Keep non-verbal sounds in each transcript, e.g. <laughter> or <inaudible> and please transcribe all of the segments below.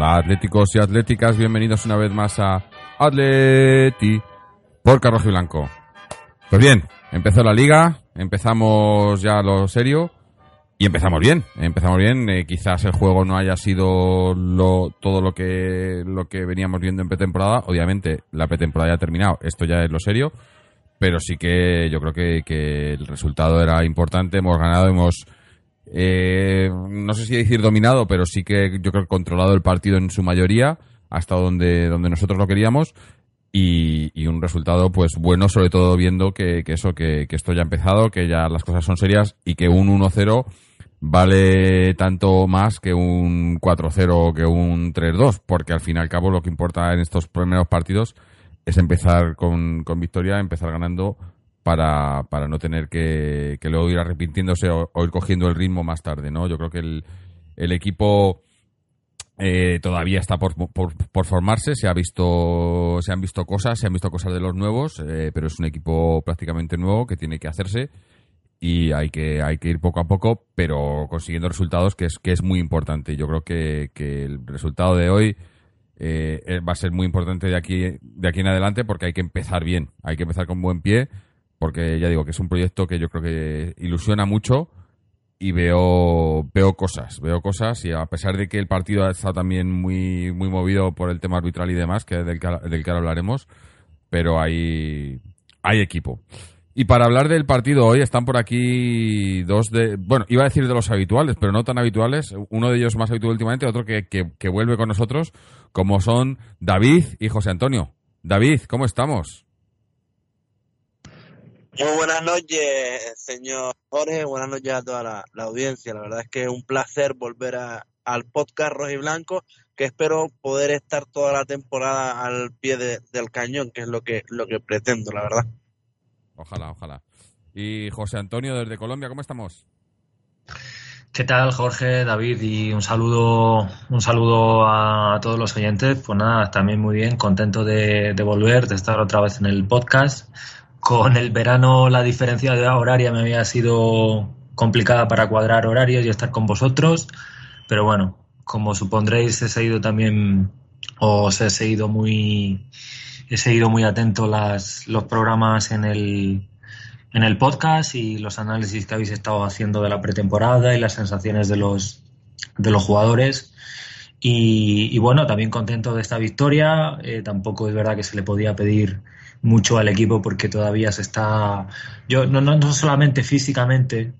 Hola atléticos y atléticas, bienvenidos una vez más a Atleti por Rojo y Blanco. Pues bien, empezó la liga, empezamos ya lo serio y empezamos bien, empezamos bien. Eh, quizás el juego no haya sido lo, todo lo que, lo que veníamos viendo en pretemporada. Obviamente la pretemporada ya ha terminado, esto ya es lo serio, pero sí que yo creo que, que el resultado era importante, hemos ganado, hemos eh, no sé si decir dominado, pero sí que yo creo que controlado el partido en su mayoría, hasta donde, donde nosotros lo queríamos. Y, y un resultado pues bueno, sobre todo viendo que, eso, que, que esto ya ha empezado, que ya las cosas son serias y que un 1-0 vale tanto más que un 4-0 que un 3-2, porque al fin y al cabo lo que importa en estos primeros partidos es empezar con, con victoria, empezar ganando para, para no tener que, que luego ir arrepintiéndose o, ir cogiendo el ritmo más tarde, ¿no? Yo creo que el, el equipo eh, todavía está por, por, por formarse, se ha visto, se han visto cosas, se han visto cosas de los nuevos, eh, pero es un equipo prácticamente nuevo que tiene que hacerse y hay que, hay que ir poco a poco, pero consiguiendo resultados que es, que es muy importante. Yo creo que, que el resultado de hoy eh, eh, va a ser muy importante de aquí, de aquí en adelante porque hay que empezar bien, hay que empezar con buen pie, porque ya digo que es un proyecto que yo creo que ilusiona mucho y veo, veo cosas, veo cosas y a pesar de que el partido ha estado también muy, muy movido por el tema arbitral y demás, que del que, del que ahora hablaremos, pero hay, hay equipo. Y para hablar del partido hoy están por aquí dos de, bueno, iba a decir de los habituales, pero no tan habituales. Uno de ellos más habitual últimamente, otro que, que, que vuelve con nosotros, como son David y José Antonio. David, ¿cómo estamos? Muy buenas noches, señor Jorge. Buenas noches a toda la, la audiencia. La verdad es que es un placer volver a, al podcast Rojo y Blanco, que espero poder estar toda la temporada al pie de- del cañón, que es lo que, lo que pretendo, la verdad. Ojalá, ojalá. Y José Antonio desde Colombia, ¿cómo estamos? ¿Qué tal, Jorge, David? Y un saludo, un saludo a todos los oyentes. Pues nada, también muy bien, contento de, de volver, de estar otra vez en el podcast. Con el verano la diferencia de horaria me había sido complicada para cuadrar horarios y estar con vosotros, pero bueno, como supondréis he seguido también, os he seguido muy, he seguido muy atento las, los programas en el, en el podcast y los análisis que habéis estado haciendo de la pretemporada y las sensaciones de los, de los jugadores. Y, bueno, también contento de esta victoria. Eh, tampoco es verdad que se le podía pedir mucho al equipo porque todavía se está. Yo no, no, no solamente físicamente,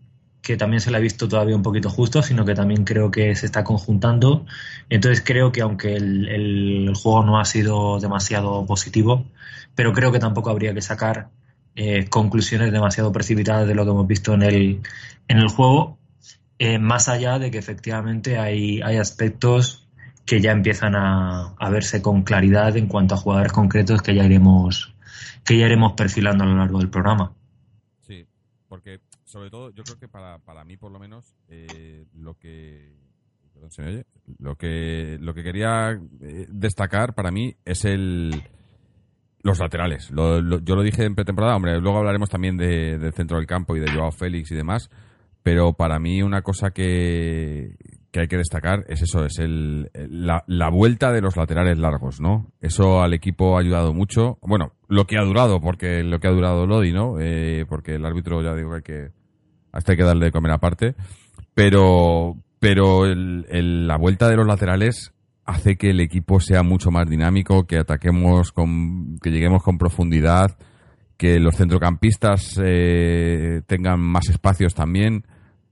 que también se le ha visto todavía un poquito justo, sino que también creo que se está conjuntando. Entonces creo que aunque el, el, juego no ha sido demasiado positivo, pero creo que tampoco habría que sacar eh, conclusiones demasiado precipitadas de lo que hemos visto en el, en el juego, eh, más allá de que efectivamente hay, hay aspectos que ya empiezan a, a, verse con claridad en cuanto a jugadores concretos que ya iremos que ya iremos perfilando a lo largo del programa. Sí, porque sobre todo yo creo que para, para mí por lo menos eh, lo que perdón, ¿se me oye? lo que lo que quería eh, destacar para mí es el los laterales. Yo lo dije en pretemporada, hombre, luego hablaremos también de, del centro del campo y de Joao Félix y demás, pero para mí una cosa que, que hay que destacar es eso, es el, la, la, vuelta de los laterales largos, ¿no? Eso al equipo ha ayudado mucho. Bueno, lo que ha durado, porque lo que ha durado Lodi, ¿no? Eh, porque el árbitro ya digo que hay que, hasta hay que darle de comer aparte. Pero, pero el, la vuelta de los laterales hace que el equipo sea mucho más dinámico, que ataquemos con, que lleguemos con profundidad, que los centrocampistas eh, tengan más espacios también.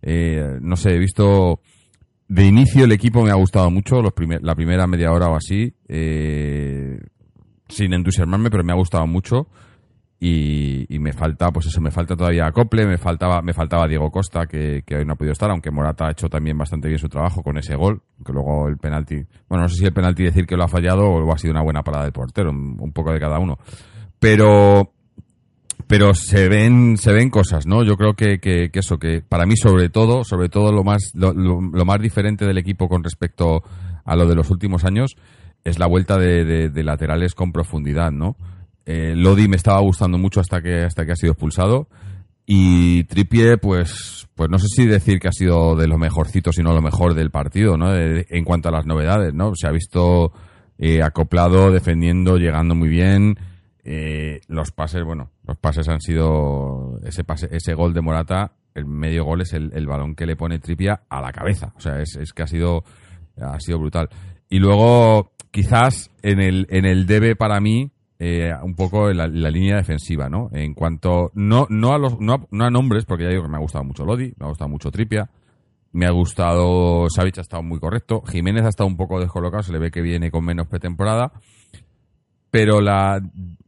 Eh, no sé, he visto de inicio el equipo me ha gustado mucho, los primer, la primera media hora o así, eh, sin entusiasmarme, pero me ha gustado mucho. y, y, me falta, pues eso, me falta todavía acople, me faltaba, me faltaba Diego Costa, que, hoy no ha podido estar, aunque Morata ha hecho también bastante bien su trabajo con ese gol, que luego el penalti, bueno, no sé si el penalti decir que lo ha fallado o ha sido una buena parada del portero, un poco de cada uno. Pero, pero se ven, se ven cosas, ¿no? Yo creo que, que, eso, que para mí sobre todo, sobre todo lo más, lo, lo, lo, más diferente del equipo con respecto a lo de los últimos años es la vuelta de, de, de laterales con profundidad, ¿no? Eh, Lodi me estaba gustando mucho hasta que, hasta que ha sido expulsado. Y Trippier, pues, pues no sé si decir que ha sido de los mejorcitos, sino lo mejor del partido, ¿no? En cuanto a las novedades, ¿no? Se ha visto eh, acoplado, defendiendo, llegando muy bien. Eh, los pases, bueno, los pases han sido ese pase, ese gol de Morata, el medio gol es el, el balón que le pone Trippier a la cabeza. O sea, es, es que ha sido, ha sido brutal. Y luego, quizás en el, en el debe para mí, eh, un poco la, línea defensiva, ¿no? En cuanto, no, no, a los, no, a, no a nombres, porque ya digo que me ha gustado mucho Lodi, me ha gustado mucho Tripia, me ha gustado, Savic ha estado muy correcto, Jiménez ha estado un poco descolocado, se le ve que viene con menos pretemporada, pero la,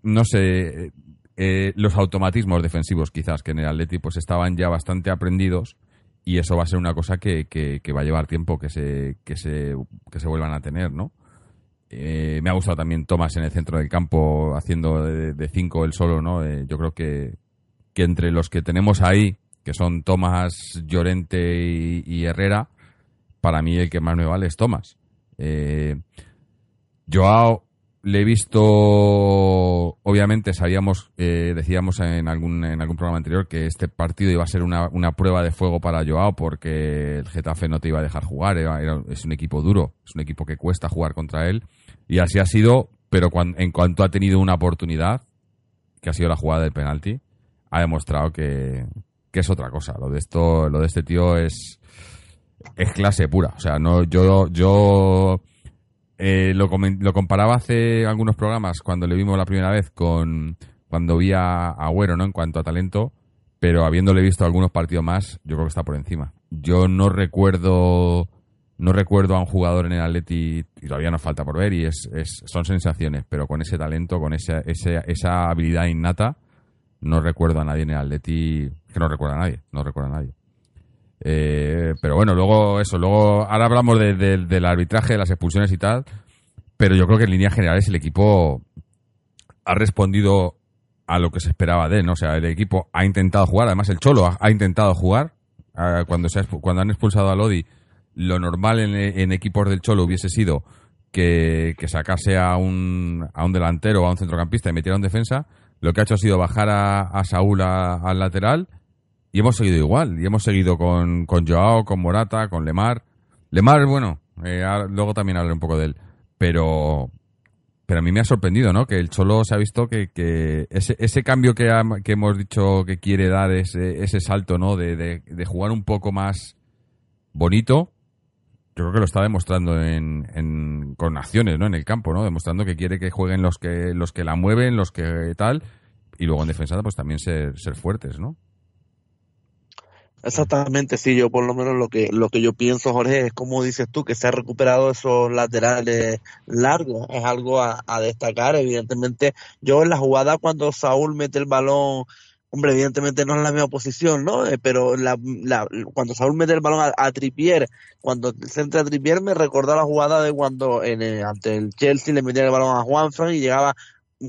no sé, eh, los automatismos defensivos quizás que en el Atleti pues estaban ya bastante aprendidos y eso va a ser una cosa que, que, va a llevar tiempo que se, que se, que se vuelvan a tener, ¿no? Eh, me ha gustado también Tomás en el centro del campo haciendo de, cinco el solo, ¿no? Eh, yo creo que, que, entre los que tenemos ahí, que son Tomás, Llorente y, y, Herrera, para mí el que más me vale es Tomás. Eh, Joao le he visto, obviamente sabíamos, eh, decíamos en algún, en algún programa anterior que este partido iba a ser una, una, prueba de fuego para Joao porque el Getafe no te iba a dejar jugar, es un equipo duro, es un equipo que cuesta jugar contra él y así ha sido, pero cuando, en cuanto ha tenido una oportunidad, que ha sido la jugada del penalti, ha demostrado que, que es otra cosa. Lo de esto, lo de este tío es, es clase pura. O sea, no, yo, yo eh, lo, lo, comparaba hace algunos programas cuando le vimos la primera vez con cuando vi a Agüero, ¿no? En cuanto a talento, pero habiéndole visto algunos partidos más, yo creo que está por encima. Yo no recuerdo no recuerdo a un jugador en el Atleti, y todavía nos falta por ver, y es, es son sensaciones, pero con ese talento, con esa, esa, esa habilidad innata, no recuerdo a nadie en el Atleti, que no recuerda a nadie, no recuerda a nadie. Eh, pero bueno, luego eso, luego ahora hablamos de, de, del arbitraje, de las expulsiones y tal, pero yo creo que en líneas generales el equipo ha respondido a lo que se esperaba de él, ¿no? O sea, el equipo ha intentado jugar, además el Cholo ha, intentado jugar, uh, cuando, se ha, cuando han expulsado a Lodi, lo normal en, en, equipos del Cholo hubiese sido que, sacase a un, a un delantero o a un centrocampista y metiera un defensa. Lo que ha hecho ha sido bajar a Saúl al lateral y hemos seguido igual. Y hemos seguido con, con Joao, con Morata, con Lemar. Lemar, bueno, eh, luego también hablaré un poco de él. Pero, pero a mí me ha sorprendido, ¿no? Que el Cholo se ha visto que, que ese, ese cambio que, ha, que hemos dicho que quiere dar, ese, ese salto, ¿no? De, de, de jugar un poco más bonito, yo creo que lo está demostrando en, en, con acciones, ¿no? En el campo, ¿no? Demostrando que quiere que jueguen los que, los que la mueven, los que tal, y luego en defensa, pues también ser, ser fuertes, ¿no? Exactamente, sí, yo por lo menos lo que, lo que yo pienso, Jorge, es como dices tú, que se ha recuperado esos laterales largos, es algo a, destacar, evidentemente, yo en la jugada cuando Saúl mete el balón hombre, evidentemente no es la misma posición, ¿no? Eh, pero la, la, cuando Saúl mete el balón a, a Tripier, cuando centra a Tripier me recordó la jugada de cuando en el, ante el Chelsea le metía el balón a Juanfran y llegaba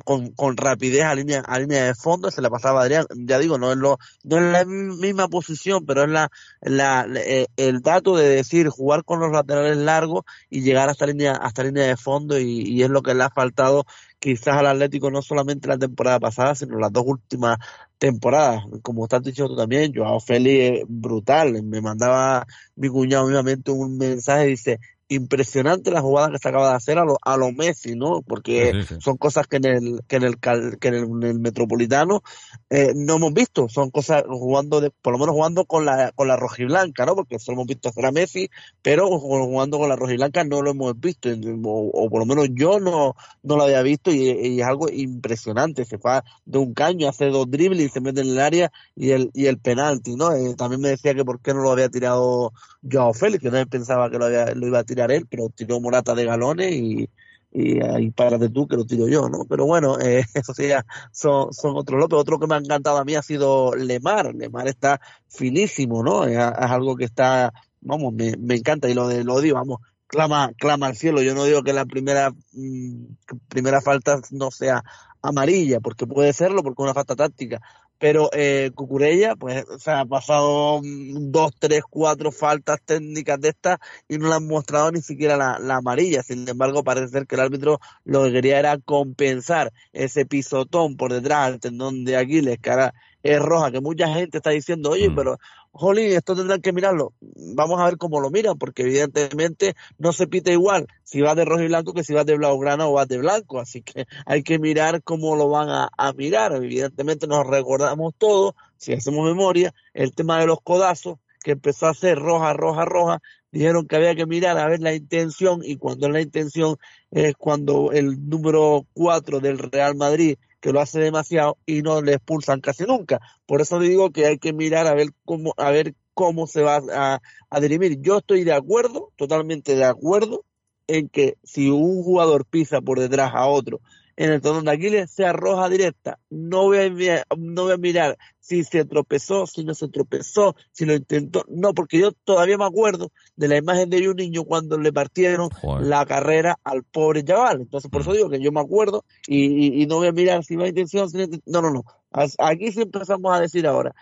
con, con rapidez a línea, a línea de fondo, se le pasaba a Adrián, ya digo, no es lo, no es la misma posición, pero es la, la, eh, el dato de decir jugar con los laterales largos y llegar hasta línea, hasta línea de fondo y, y es lo que le ha faltado quizás al Atlético no solamente la temporada pasada, sino las dos últimas temporadas. Como estás diciendo tú también, Joao Félix brutal. Me mandaba mi cuñado mismamente un mensaje, dice, impresionante la jugada que se acaba de hacer a lo, a lo Messi, ¿no? Porque sí, sí, sí. son cosas que en el que en el que en el, en el metropolitano eh, no hemos visto, son cosas jugando de, por lo menos jugando con la con la rojiblanca, ¿no? Porque solo hemos visto hacer a Messi, pero jugando con la rojiblanca no lo hemos visto o, o, por lo menos yo no no lo había visto y, y, es algo impresionante, se fue de un caño, hace dos dribles y se mete en el área y el y el penalti, ¿no? Eh, también me decía que por qué no lo había tirado Joao Félix, que nadie pensaba que lo había lo iba a tirar pero tiró Morata de galones y, y ahí párate tú que lo tiro yo, ¿no? Pero bueno, <laughs> eh, eso sí, ya son, son otros lopes. Otro que me ha encantado a mí ha sido Lemar. Lemar está finísimo, ¿no? Es, algo que está, vamos, me, me encanta y lo, de, lo digo, vamos, clama, clama al cielo. Yo no digo que la primera, mm, primera falta no sea amarilla, porque puede serlo, porque es una falta táctica, pero eh, Cucurella, pues, se ha pasado dos, tres, cuatro faltas técnicas de estas y no le han mostrado ni siquiera la, la, amarilla. Sin embargo, parece ser que el árbitro lo que quería era compensar ese pisotón por detrás al tendón de Aquiles, que ahora es roja, que mucha gente está diciendo, oye, mm. pero Jolín, esto tendrán que mirarlo. Vamos a ver cómo lo miran, porque evidentemente no se pite igual si va de rojo y blanco que si va de blaugrana o va de blanco. Así que <laughs> hay que mirar cómo lo van a, a mirar. Evidentemente nos recordamos todo, si hacemos memoria, el tema de los codazos, que empezó a ser roja, roja, roja, dijeron que había que mirar a ver la intención y cuando la intención es cuando el número 4 del Real Madrid que lo hace demasiado y no le expulsan casi nunca. Por eso digo que hay que mirar a ver cómo, a ver cómo se va a, a dirimir. Yo estoy de acuerdo, totalmente de acuerdo, en que si un jugador pisa por detrás a otro en el tono de Aquiles sea roja directa. No voy, a, no voy a mirar si se tropezó, si no se tropezó, si lo intentó. No, porque yo todavía me acuerdo de la imagen de un niño cuando le partieron la carrera al pobre chaval. Entonces, por eso mm. digo que yo me acuerdo y, y, no voy a mirar si va a intención, si no, no, no. Aquí sí empezamos a decir ahora.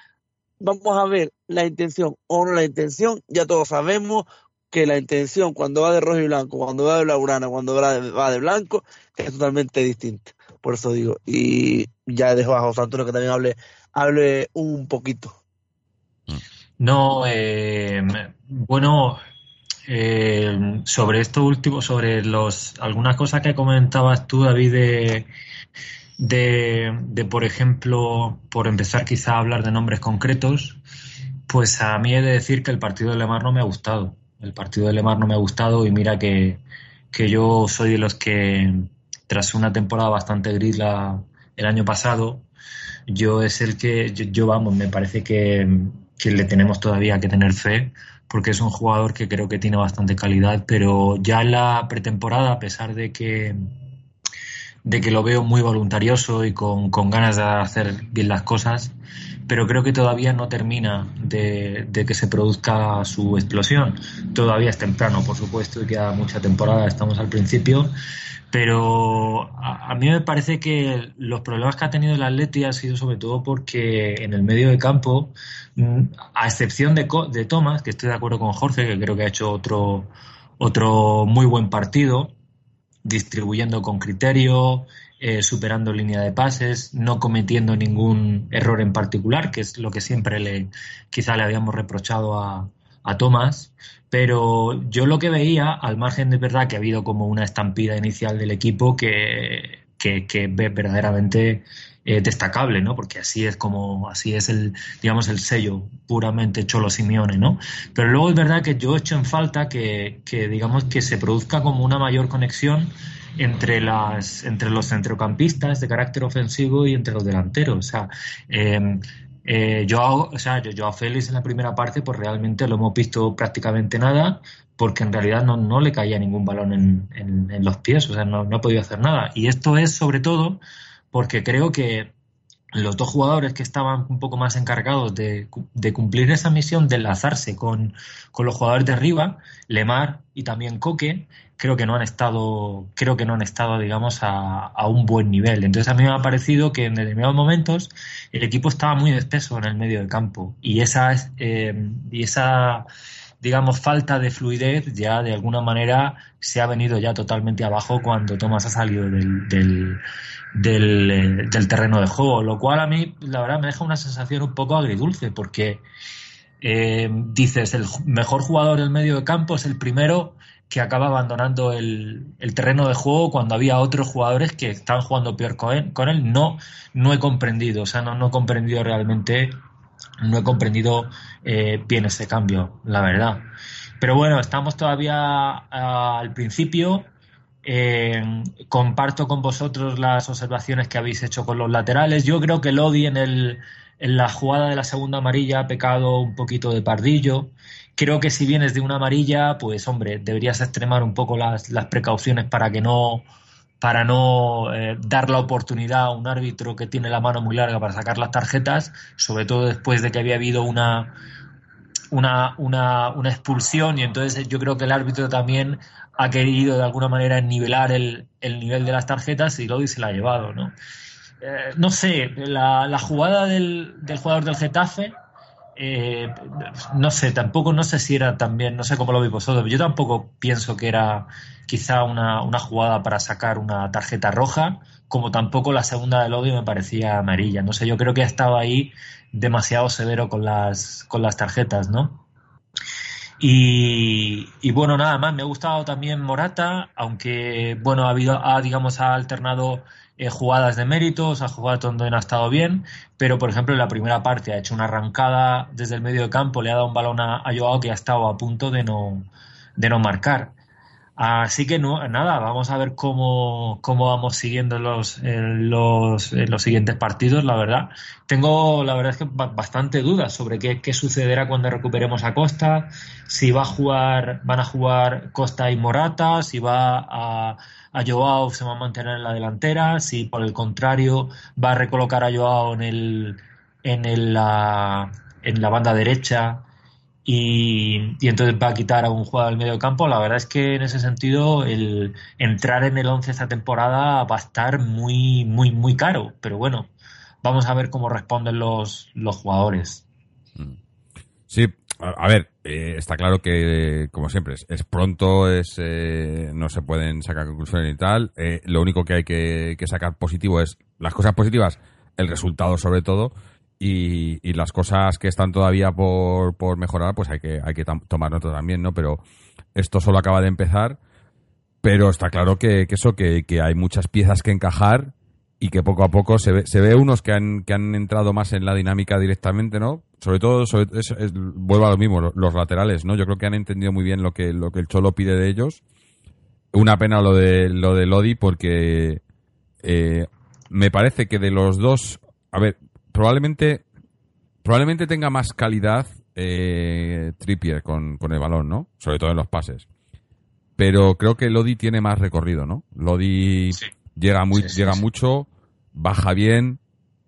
Vamos a ver la intención o no la intención. Ya todos sabemos que la intención cuando va de rojo y blanco, cuando va de blaugrana, cuando va de, blanco, es totalmente distinta. Por eso digo, y ya dejo a José Antonio que también hable, hable un poquito. No, eh, bueno, eh, sobre esto último, sobre los algunas cosas que comentabas tú, David, de, de, de, por ejemplo, por empezar quizá a hablar de nombres concretos, pues a mí he de decir que el partido de Lemar no me ha gustado. El partido de Lemar no me ha gustado y mira que, yo soy de los que, tras una temporada bastante gris la, el año pasado, yo es el que, yo, vamos, me parece que, que, le tenemos todavía que tener fe, porque es un jugador que creo que tiene bastante calidad, pero ya en la pretemporada, a pesar de que, de que lo veo muy voluntarioso y con, con ganas de hacer bien las cosas, pero creo que todavía no termina de, que se produzca su explosión. Todavía es temprano, por supuesto, y queda mucha temporada, estamos al principio, pero a, mí me parece que los problemas que ha tenido el Atleti ha sido sobre todo porque en el medio de campo, mm, a excepción de, de Thomas, que estoy de acuerdo con Jorge, que creo que ha hecho otro, otro muy buen partido, distribuyendo con criterio, eh, superando línea de pases, no cometiendo ningún error en particular, que es lo que siempre le quizá le habíamos reprochado a, a Tomás. Pero yo lo que veía, al margen de verdad que ha habido como una estampida inicial del equipo que, que, que verdaderamente eh, destacable, ¿no? Porque así es como, así es el, digamos, el sello puramente Cholo Simeone, ¿no? Pero luego es verdad que yo he hecho en falta que, que digamos, que se produzca como una mayor conexión entre, las, entre los centrocampistas de carácter ofensivo y entre los delanteros. O sea, em, eh, yo, o sea, yo, a Félix en la primera parte, pues realmente lo hemos visto prácticamente nada, porque en realidad no, no le caía ningún balón en, en, los pies, o sea, no, no ha podido hacer nada. Y esto es sobre todo porque creo que los dos jugadores que estaban un poco más encargados de, de cumplir esa misión de enlazarse con, con, los jugadores de arriba, Lemar y también Coque, creo que no han estado, creo que no han estado, digamos, a, a, un buen nivel. Entonces a mí me ha parecido que en determinados momentos el equipo estaba muy espeso en el medio del campo y esa, eh, y esa digamos, falta de fluidez ya de alguna manera se ha venido ya totalmente abajo cuando Tomás ha salido del, del, del, eh, del terreno de juego, lo cual a mí, la verdad, me deja una sensación un poco agridulce porque eh, dices, el mejor jugador del medio de campo es el primero que acaba abandonando el, terreno de juego cuando había otros jugadores que estaban jugando peor con él. Con él no, no he comprendido, o sea, no, no he comprendido realmente, no he comprendido eh, bien ese cambio, la verdad. Pero bueno, estamos todavía al principio. Eh, comparto con vosotros las observaciones que habéis hecho con los laterales. Yo creo que Lodi en, el, en la jugada de la segunda amarilla ha pecado un poquito de pardillo. Creo que si vienes de una amarilla, pues hombre, deberías extremar un poco las, las precauciones para que no para no eh, dar la oportunidad a un árbitro que tiene la mano muy larga para sacar las tarjetas, sobre todo después de que había habido una, una, una, una expulsión y entonces yo creo que el árbitro también ha querido de alguna manera nivelar el, el nivel de las tarjetas y Lodi se la ha llevado, ¿no? Eh, no sé, la, la jugada del, del, jugador del Getafe, eh, no sé, tampoco no sé si era también, no sé cómo lo veis vosotros, yo tampoco pienso que era quizá una, una jugada para sacar una tarjeta roja, como tampoco la segunda del Lodi me parecía amarilla, no sé, yo creo que estaba ahí demasiado severo con las, con las tarjetas, ¿no? Y, bueno, nada más, me ha gustado también Morata, aunque bueno, ha habido, ha, digamos, ha alternado eh, jugadas de méritos, ha jugado donde ha estado bien, pero por ejemplo en la primera parte ha hecho una arrancada desde el medio de campo, le ha dado un balón a, a Joao que ha estado a punto de no, de no marcar. Así que no, nada, vamos a ver cómo, cómo vamos siguiendo los, eh, los, eh, los, siguientes partidos, la verdad. Tengo, la verdad es que bastante dudas sobre qué, qué, sucederá cuando recuperemos a Costa, si va a jugar, van a jugar Costa y Morata, si va a, a Joao se va a mantener en la delantera, si por el contrario va a recolocar a Joao en el, en el, la, en la banda derecha y, entonces va a quitar a un jugador del medio campo. La verdad es que en ese sentido el entrar en el 11 esta temporada va a estar muy, muy, muy caro. Pero bueno, vamos a ver cómo responden los, los jugadores. Sí, a ver, eh, está claro que, como siempre, es, es pronto, es eh, no se pueden sacar conclusiones y tal. Eh, lo único que hay que, que sacar positivo es las cosas positivas, el resultado sobre todo, y, y, las cosas que están todavía por, por mejorar, pues hay que, hay que tomar nota también, ¿no? Pero esto solo acaba de empezar, pero está claro que, eso, que, que, hay muchas piezas que encajar y que poco a poco se ve, se ve unos que han, que han entrado más en la dinámica directamente, ¿no? Sobre todo, sobre, es, es, vuelvo a lo mismo, los laterales, ¿no? Yo creo que han entendido muy bien lo que, lo que el Cholo pide de ellos. Una pena lo de, lo de Lodi porque eh, me parece que de los dos, a ver, probablemente probablemente tenga más calidad eh, Trippier con, con, el balón, ¿no? Sobre todo en los pases. Pero creo que Lodi tiene más recorrido, ¿no? Lodi sí. llega, muy, sí, sí, llega mucho, baja bien,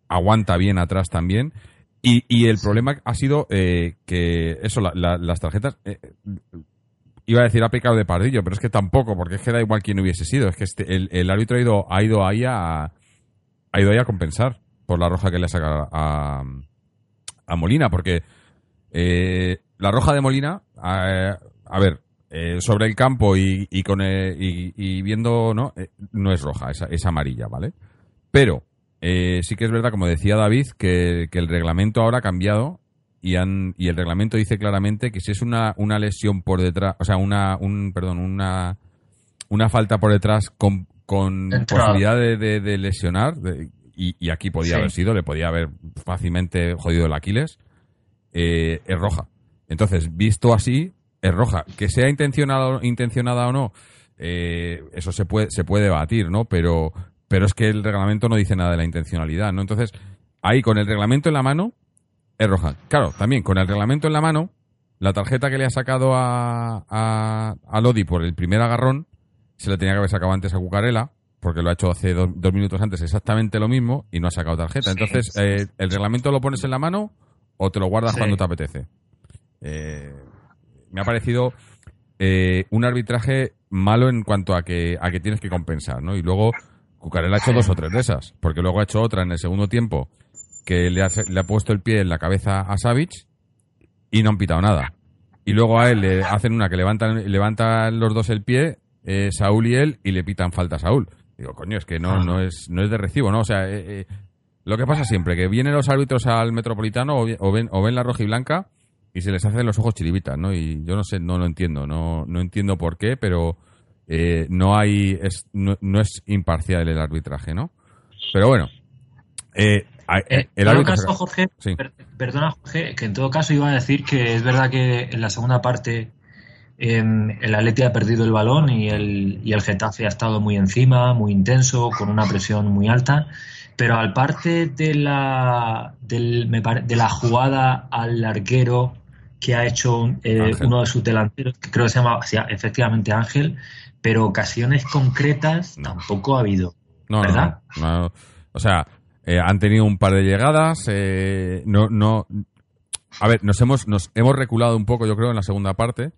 aguanta bien atrás también. Y, y el problema ha sido eh, que eso, la, la, las tarjetas... Eh, iba a decir ha pecado de pardillo, pero es que tampoco, porque es que da igual quién hubiese sido. Es que este, el, el, árbitro ha ido, ha ido ahí a, ha ido ahí a compensar por la roja que le ha sacado a, a Molina, porque eh, la roja de Molina, a, a ver, eh, sobre el campo y, y con el, y, y, viendo, ¿no? Eh, no es roja, es, es amarilla, ¿vale? Pero sí que es verdad, como decía David, que, que, el reglamento ahora ha cambiado y, han, y el reglamento dice claramente que si es una, una lesión por detrás, o sea, una, un, perdón, una, una falta por detrás con, con posibilidad de, de, de lesionar, de, y, y aquí podía sí. haber sido, le podía haber fácilmente jodido el Aquiles, eh, es roja. Entonces, visto así, es roja. Que sea intencionado, intencionada o no, eh, eso se puede, se puede debatir, ¿no? Pero, pero es que el reglamento no dice nada de la intencionalidad, ¿no? Entonces, ahí con el reglamento en la mano, es roja. Claro, también con el reglamento en la mano, la tarjeta que le ha sacado a, a, a Lodi por el primer agarrón, se le tenía que haber sacado antes a Cucarela, porque lo ha hecho hace dos, dos, minutos antes exactamente lo mismo y no ha sacado tarjeta. Sí, Entonces, sí, eh, ¿el reglamento lo pones en la mano o te lo guardas sí. cuando te apetece? Eh, me ha parecido eh, un arbitraje malo en cuanto a que, a que tienes que compensar, ¿no? Y luego Cucarela ha hecho dos o tres de esas, porque luego ha hecho otra en el segundo tiempo que le ha, le ha puesto el pie en la cabeza a Savic y no han pitado nada. Y luego a él le hacen una que levantan, levantan los dos el pie, eh, Saúl y él, y le pitan falta a Saúl. Digo, coño, es que no, no, es, no es de recibo, ¿no? O sea, eh, eh, lo que pasa siempre, que vienen los árbitros al Metropolitano o, o, ven, o ven la roja y blanca y se les hacen los ojos chiribitas, ¿no? Y yo no sé, no lo entiendo, no, no entiendo por qué, pero eh, no hay, es, no, no, es imparcial el arbitraje, ¿no? Pero bueno. Eh, el en todo caso, Jorge, sí. per, perdona, Jorge, que en todo caso iba a decir que es verdad que en la segunda parte el Atleti ha perdido el balón y el, y el Getafe ha estado muy encima, muy intenso, con una presión muy alta. Pero al parte de la, del, me pare- de la jugada al arquero que ha hecho eh, uno de sus delanteros, que creo que se llama sí, efectivamente Ángel, pero ocasiones concretas No. tampoco ha habido. No, ¿Verdad? no, no. O sea, eh, han tenido un par de llegadas. eh, no, no. A ver, nos hemos, nos hemos reculado un poco, yo creo, en la segunda parte,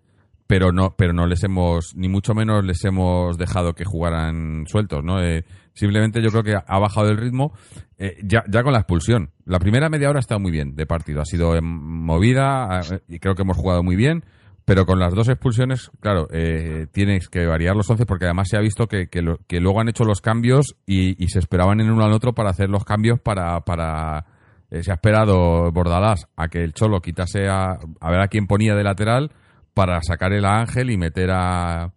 pero no, pero no les hemos, ni mucho menos les hemos dejado que jugaran sueltos, ¿no? Eh, simplemente yo creo que ha bajado el ritmo eh, ya, ya con la expulsión. La primera media hora ha estado muy bien de partido, ha sido movida y creo que hemos jugado muy bien. Pero con las dos expulsiones, claro, eh, tienes que variar los once porque además se ha visto que, que, lo- que luego han hecho los cambios y, y se esperaban en uno al otro para hacer los cambios para... para eh, se ha esperado Bordalás a que el Cholo quitase a, a ver a quién ponía de lateral para sacar el Ángel y meter a,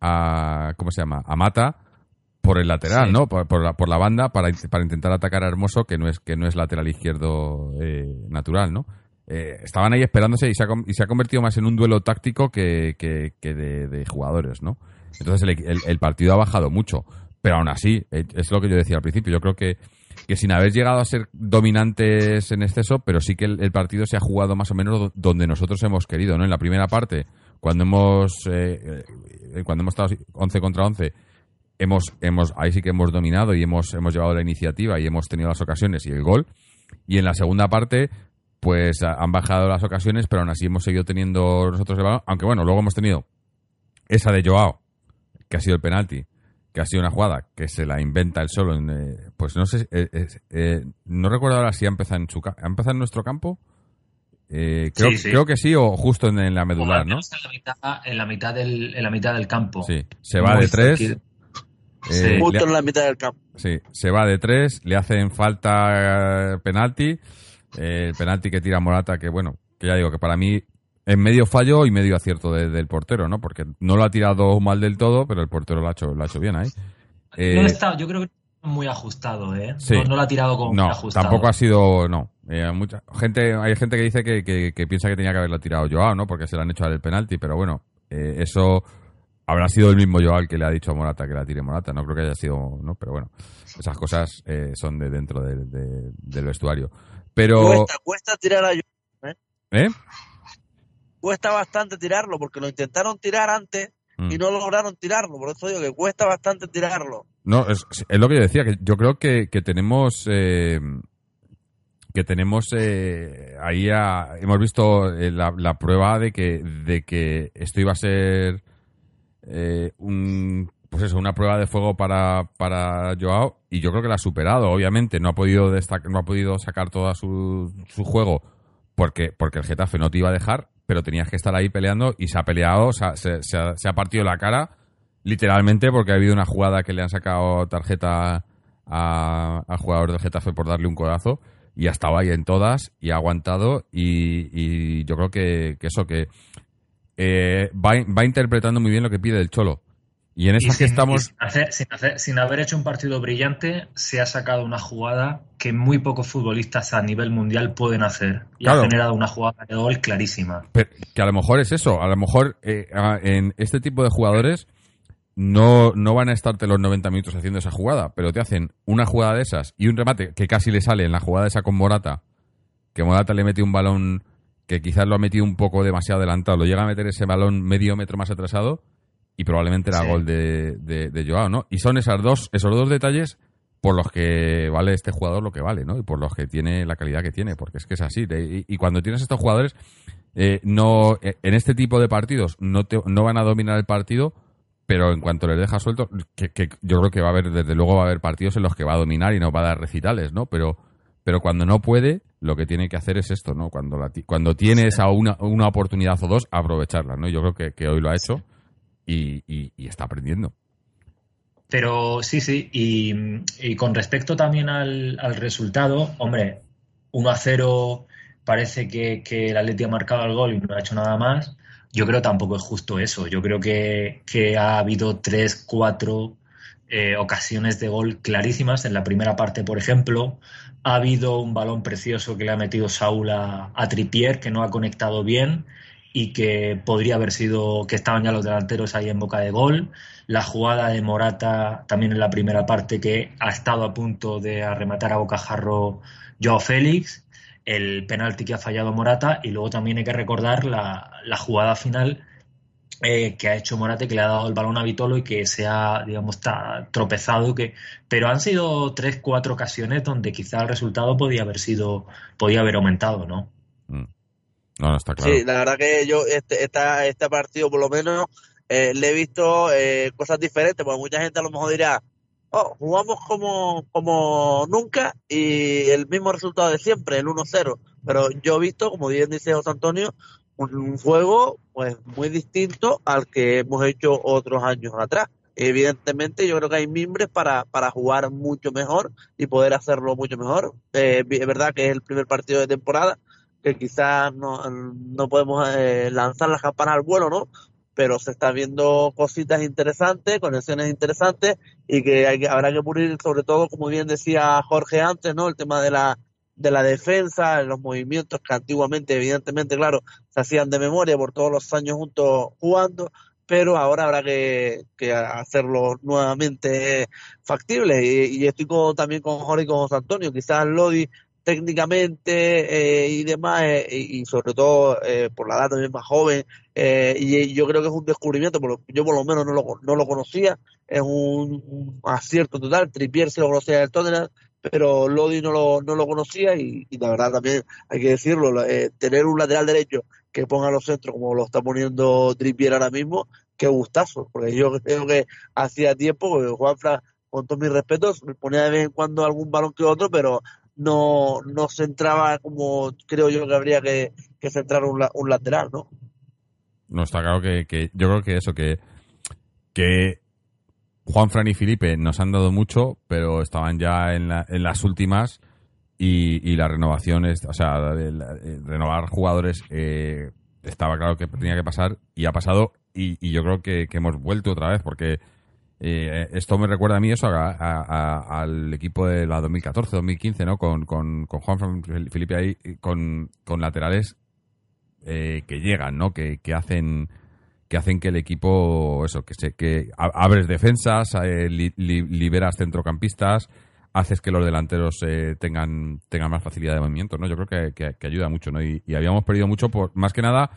a ¿cómo se llama? a Mata por el lateral, Sí. ¿no? Por, por la, por la banda para, para intentar atacar a Hermoso que no es que no es lateral izquierdo eh, natural, ¿no? Eh, estaban ahí esperándose y se, ha, y se ha convertido más en un duelo táctico que, que- que de, de jugadores, ¿no? Entonces el, el- el partido ha bajado mucho, pero aún así, eh, es lo que yo decía al principio, yo creo que, que sin haber llegado a ser dominantes en exceso, pero sí que el, partido se ha jugado más o menos do- donde nosotros hemos querido, ¿no? En la primera parte, cuando hemos, eh, eh, cuando hemos estado 11 contra 11, hemos, hemos, ahí sí que hemos dominado y hemos, hemos llevado la iniciativa y hemos tenido las ocasiones y el gol. Y en la segunda parte, pues han bajado las ocasiones, pero aún así hemos seguido teniendo nosotros el balón. Aunque bueno, luego hemos tenido esa de Joao, que ha sido el penalti, que ha sido una jugada que se la inventa él solo. En, eh, pues no sé, eh, eh, eh, no recuerdo ahora si ha empezado en su ¿ha empezado en nuestro campo. Eh, creo, Sí, sí. creo que sí, o justo en, en la medular, ¿no? En la mitad, en la mitad, del, en la mitad del campo. Sí, se va Muy de tres. eh, Justo en la mitad del campo. Sí, se va de tres, le hacen falta penalti, eh, el penalti que tira Morata, que bueno, que ya digo que para mí es medio fallo y medio acierto de- del portero, ¿no? Porque no lo ha tirado mal del todo, pero el portero lo ha hecho, lo ha hecho bien ahí. Eh, No está, yo creo que está muy ajustado, ¿eh? Sí. No, no lo ha tirado como no, muy ajustado. tampoco ha sido, no. Eh, mucha gente, hay gente que dice que, que- que piensa que tenía que haberlo tirado Joao, ¿no? Porque se le han hecho el penalti, pero bueno, eh, eso habrá sido el mismo Joao el que le ha dicho a Morata que la tire Morata. No creo que haya sido, ¿no? Pero bueno, esas cosas eh, son de dentro de- de- del vestuario. Pero, Cuesta, cuesta tirar a ¿eh? Cuesta bastante tirarlo porque lo intentaron tirar antes Mm. y no lograron tirarlo. Por eso digo que cuesta bastante tirarlo. No, es, es lo que yo decía, que yo creo que, que tenemos eh, que tenemos eh, ahí a- hemos visto eh, la, la prueba de que de que esto iba a ser eh, un pues eso, una prueba de fuego para, para Joao y yo creo que la ha superado, obviamente, no ha podido destac- no ha podido sacar todo su, su juego porque, porque el Getafe no te iba a dejar, pero tenías que estar ahí peleando y se ha peleado, se, ha, se ha partido la cara literalmente porque ha habido una jugada que le han sacado tarjeta a- al jugador del Getafe por darle un codazo y ha estado ahí en todas y ha aguantado y, yo creo que, que eso que eh, va, va interpretando muy bien lo que pide el Cholo y en Y esas que sin- estamos sin, hacer- sin hacer- sin haber hecho un partido brillante, se ha sacado una jugada que muy pocos futbolistas a nivel mundial pueden hacer. Y Claro. ha generado una jugada de gol clarísima. Pero que a lo mejor es eso, a lo mejor eh, en este tipo de jugadores no, no van a estarte los 90 minutos haciendo esa jugada, pero te hacen una jugada de esas y un remate que casi le sale en la jugada esa con Morata, que Morata le mete un balón que quizás lo ha metido un poco demasiado adelantado, lo llega a meter ese balón medio metro más atrasado y probablemente era Sí. gol de, de, de Joao, ¿no? Y son esas dos, esos dos detalles por los que vale este jugador lo que vale, ¿no? Y por los que tiene la calidad que tiene, porque es que es así. de- y, y cuando tienes estos jugadores, eh, no eh, en este tipo de partidos no, te, no van a dominar el partido, pero en cuanto les dejas suelto, que, que yo creo que va a haber, desde luego va a haber partidos en los que va a dominar y no va a dar recitales, ¿no? Pero, pero cuando no puede, lo que tiene que hacer es esto, ¿no? Cuando, la, cuando tiene esa una, una oportunidad o dos, aprovecharla, ¿no? Yo creo que, que hoy lo ha hecho y, está aprendiendo. Pero sí, sí. Y, con respecto también al, resultado, hombre, 1 a 0 parece que, que el ha marcado el gol y no ha hecho nada más. Yo creo tampoco es justo eso. Yo creo que, ha habido tres, cuatro eh, ocasiones de gol clarísimas. En la primera parte, por ejemplo, ha habido un balón precioso que le ha metido Saúl a, a Trippier, que no ha conectado bien. Y que podría haber sido que estaban ya los delanteros ahí en boca de gol. La jugada de Morata también en la primera parte que ha estado a punto de arrematar a bocajarro Joao Félix, el penalti que ha fallado Morata y luego también hay que recordar la, la jugada final eh, que ha hecho Morate, que le ha dado el balón a Vitolo y que se ha, digamos, está tropezado. Que, pero han sido tres, cuatro ocasiones donde quizá el resultado podía haber sido, podía haber aumentado, ¿no? Mm. No, está claro. Sí, la verdad que yo este, esta, este partido por lo menos eh, le he visto eh, cosas diferentes, porque mucha gente a lo mejor dirá, oh, jugamos como, como nunca y el mismo resultado de siempre, el 1-0. Pero yo he visto, como bien dice José Antonio, un, juego pues muy distinto al que hemos hecho otros años atrás. Evidentemente yo creo que hay mimbres para, para jugar mucho mejor y poder hacerlo mucho mejor. Eh, es verdad que es el primer partido de temporada, que quizás no, no podemos eh, lanzar las campanas al vuelo, ¿no? Pero se están viendo cositas interesantes, conexiones interesantes y que, hay que habrá que pulir sobre todo, como bien decía Jorge antes, ¿no? El tema de la de la defensa, los movimientos que antiguamente, evidentemente, claro, se hacían de memoria por todos los años juntos jugando, pero ahora habrá que, hacerlo nuevamente factible. Y, estoy también con Jorge y con José Antonio, quizás Lodi técnicamente eh, y demás, eh, y, sobre todo eh, por la edad también más joven, y yo creo que es un descubrimiento, yo por lo menos no lo, no lo conocía, es un, acierto total, Tripier se lo conocía del Tottenham, pero Lodi no lo, no lo conocía y, la verdad también hay que decirlo, eh, tener un lateral derecho que ponga los centros como lo está poniendo Trippier ahora mismo, qué gustazo, porque yo creo que hacía tiempo, Juanfra, con todos mis respetos, me ponía de vez en cuando algún balón que otro, pero no, no centraba como creo yo que habría que, que centrar un, un lateral, ¿no? No, está claro que, que yo creo que eso, que, que Juan Fran y Felipe nos han dado mucho, pero estaban ya en, las últimas y, la renovación, o sea, renovar jugadores eh, estaba claro que tenía que pasar y ha pasado y, yo creo que, hemos vuelto otra vez porque eh, esto me recuerda a mí eso al equipo de la 2014-2015, ¿no? Con, con, con Juan y Felipe ahí, con, con laterales eh, que llegan, ¿no? Que, que hacen que hacen que el equipo, eso, que, se, que abres defensas, eh, liberas centrocampistas, haces que los delanteros eh, tengan, tengan más facilidad de movimiento, ¿no? Yo creo que, que, ayuda mucho, ¿no? Y, habíamos perdido mucho, por, más que nada,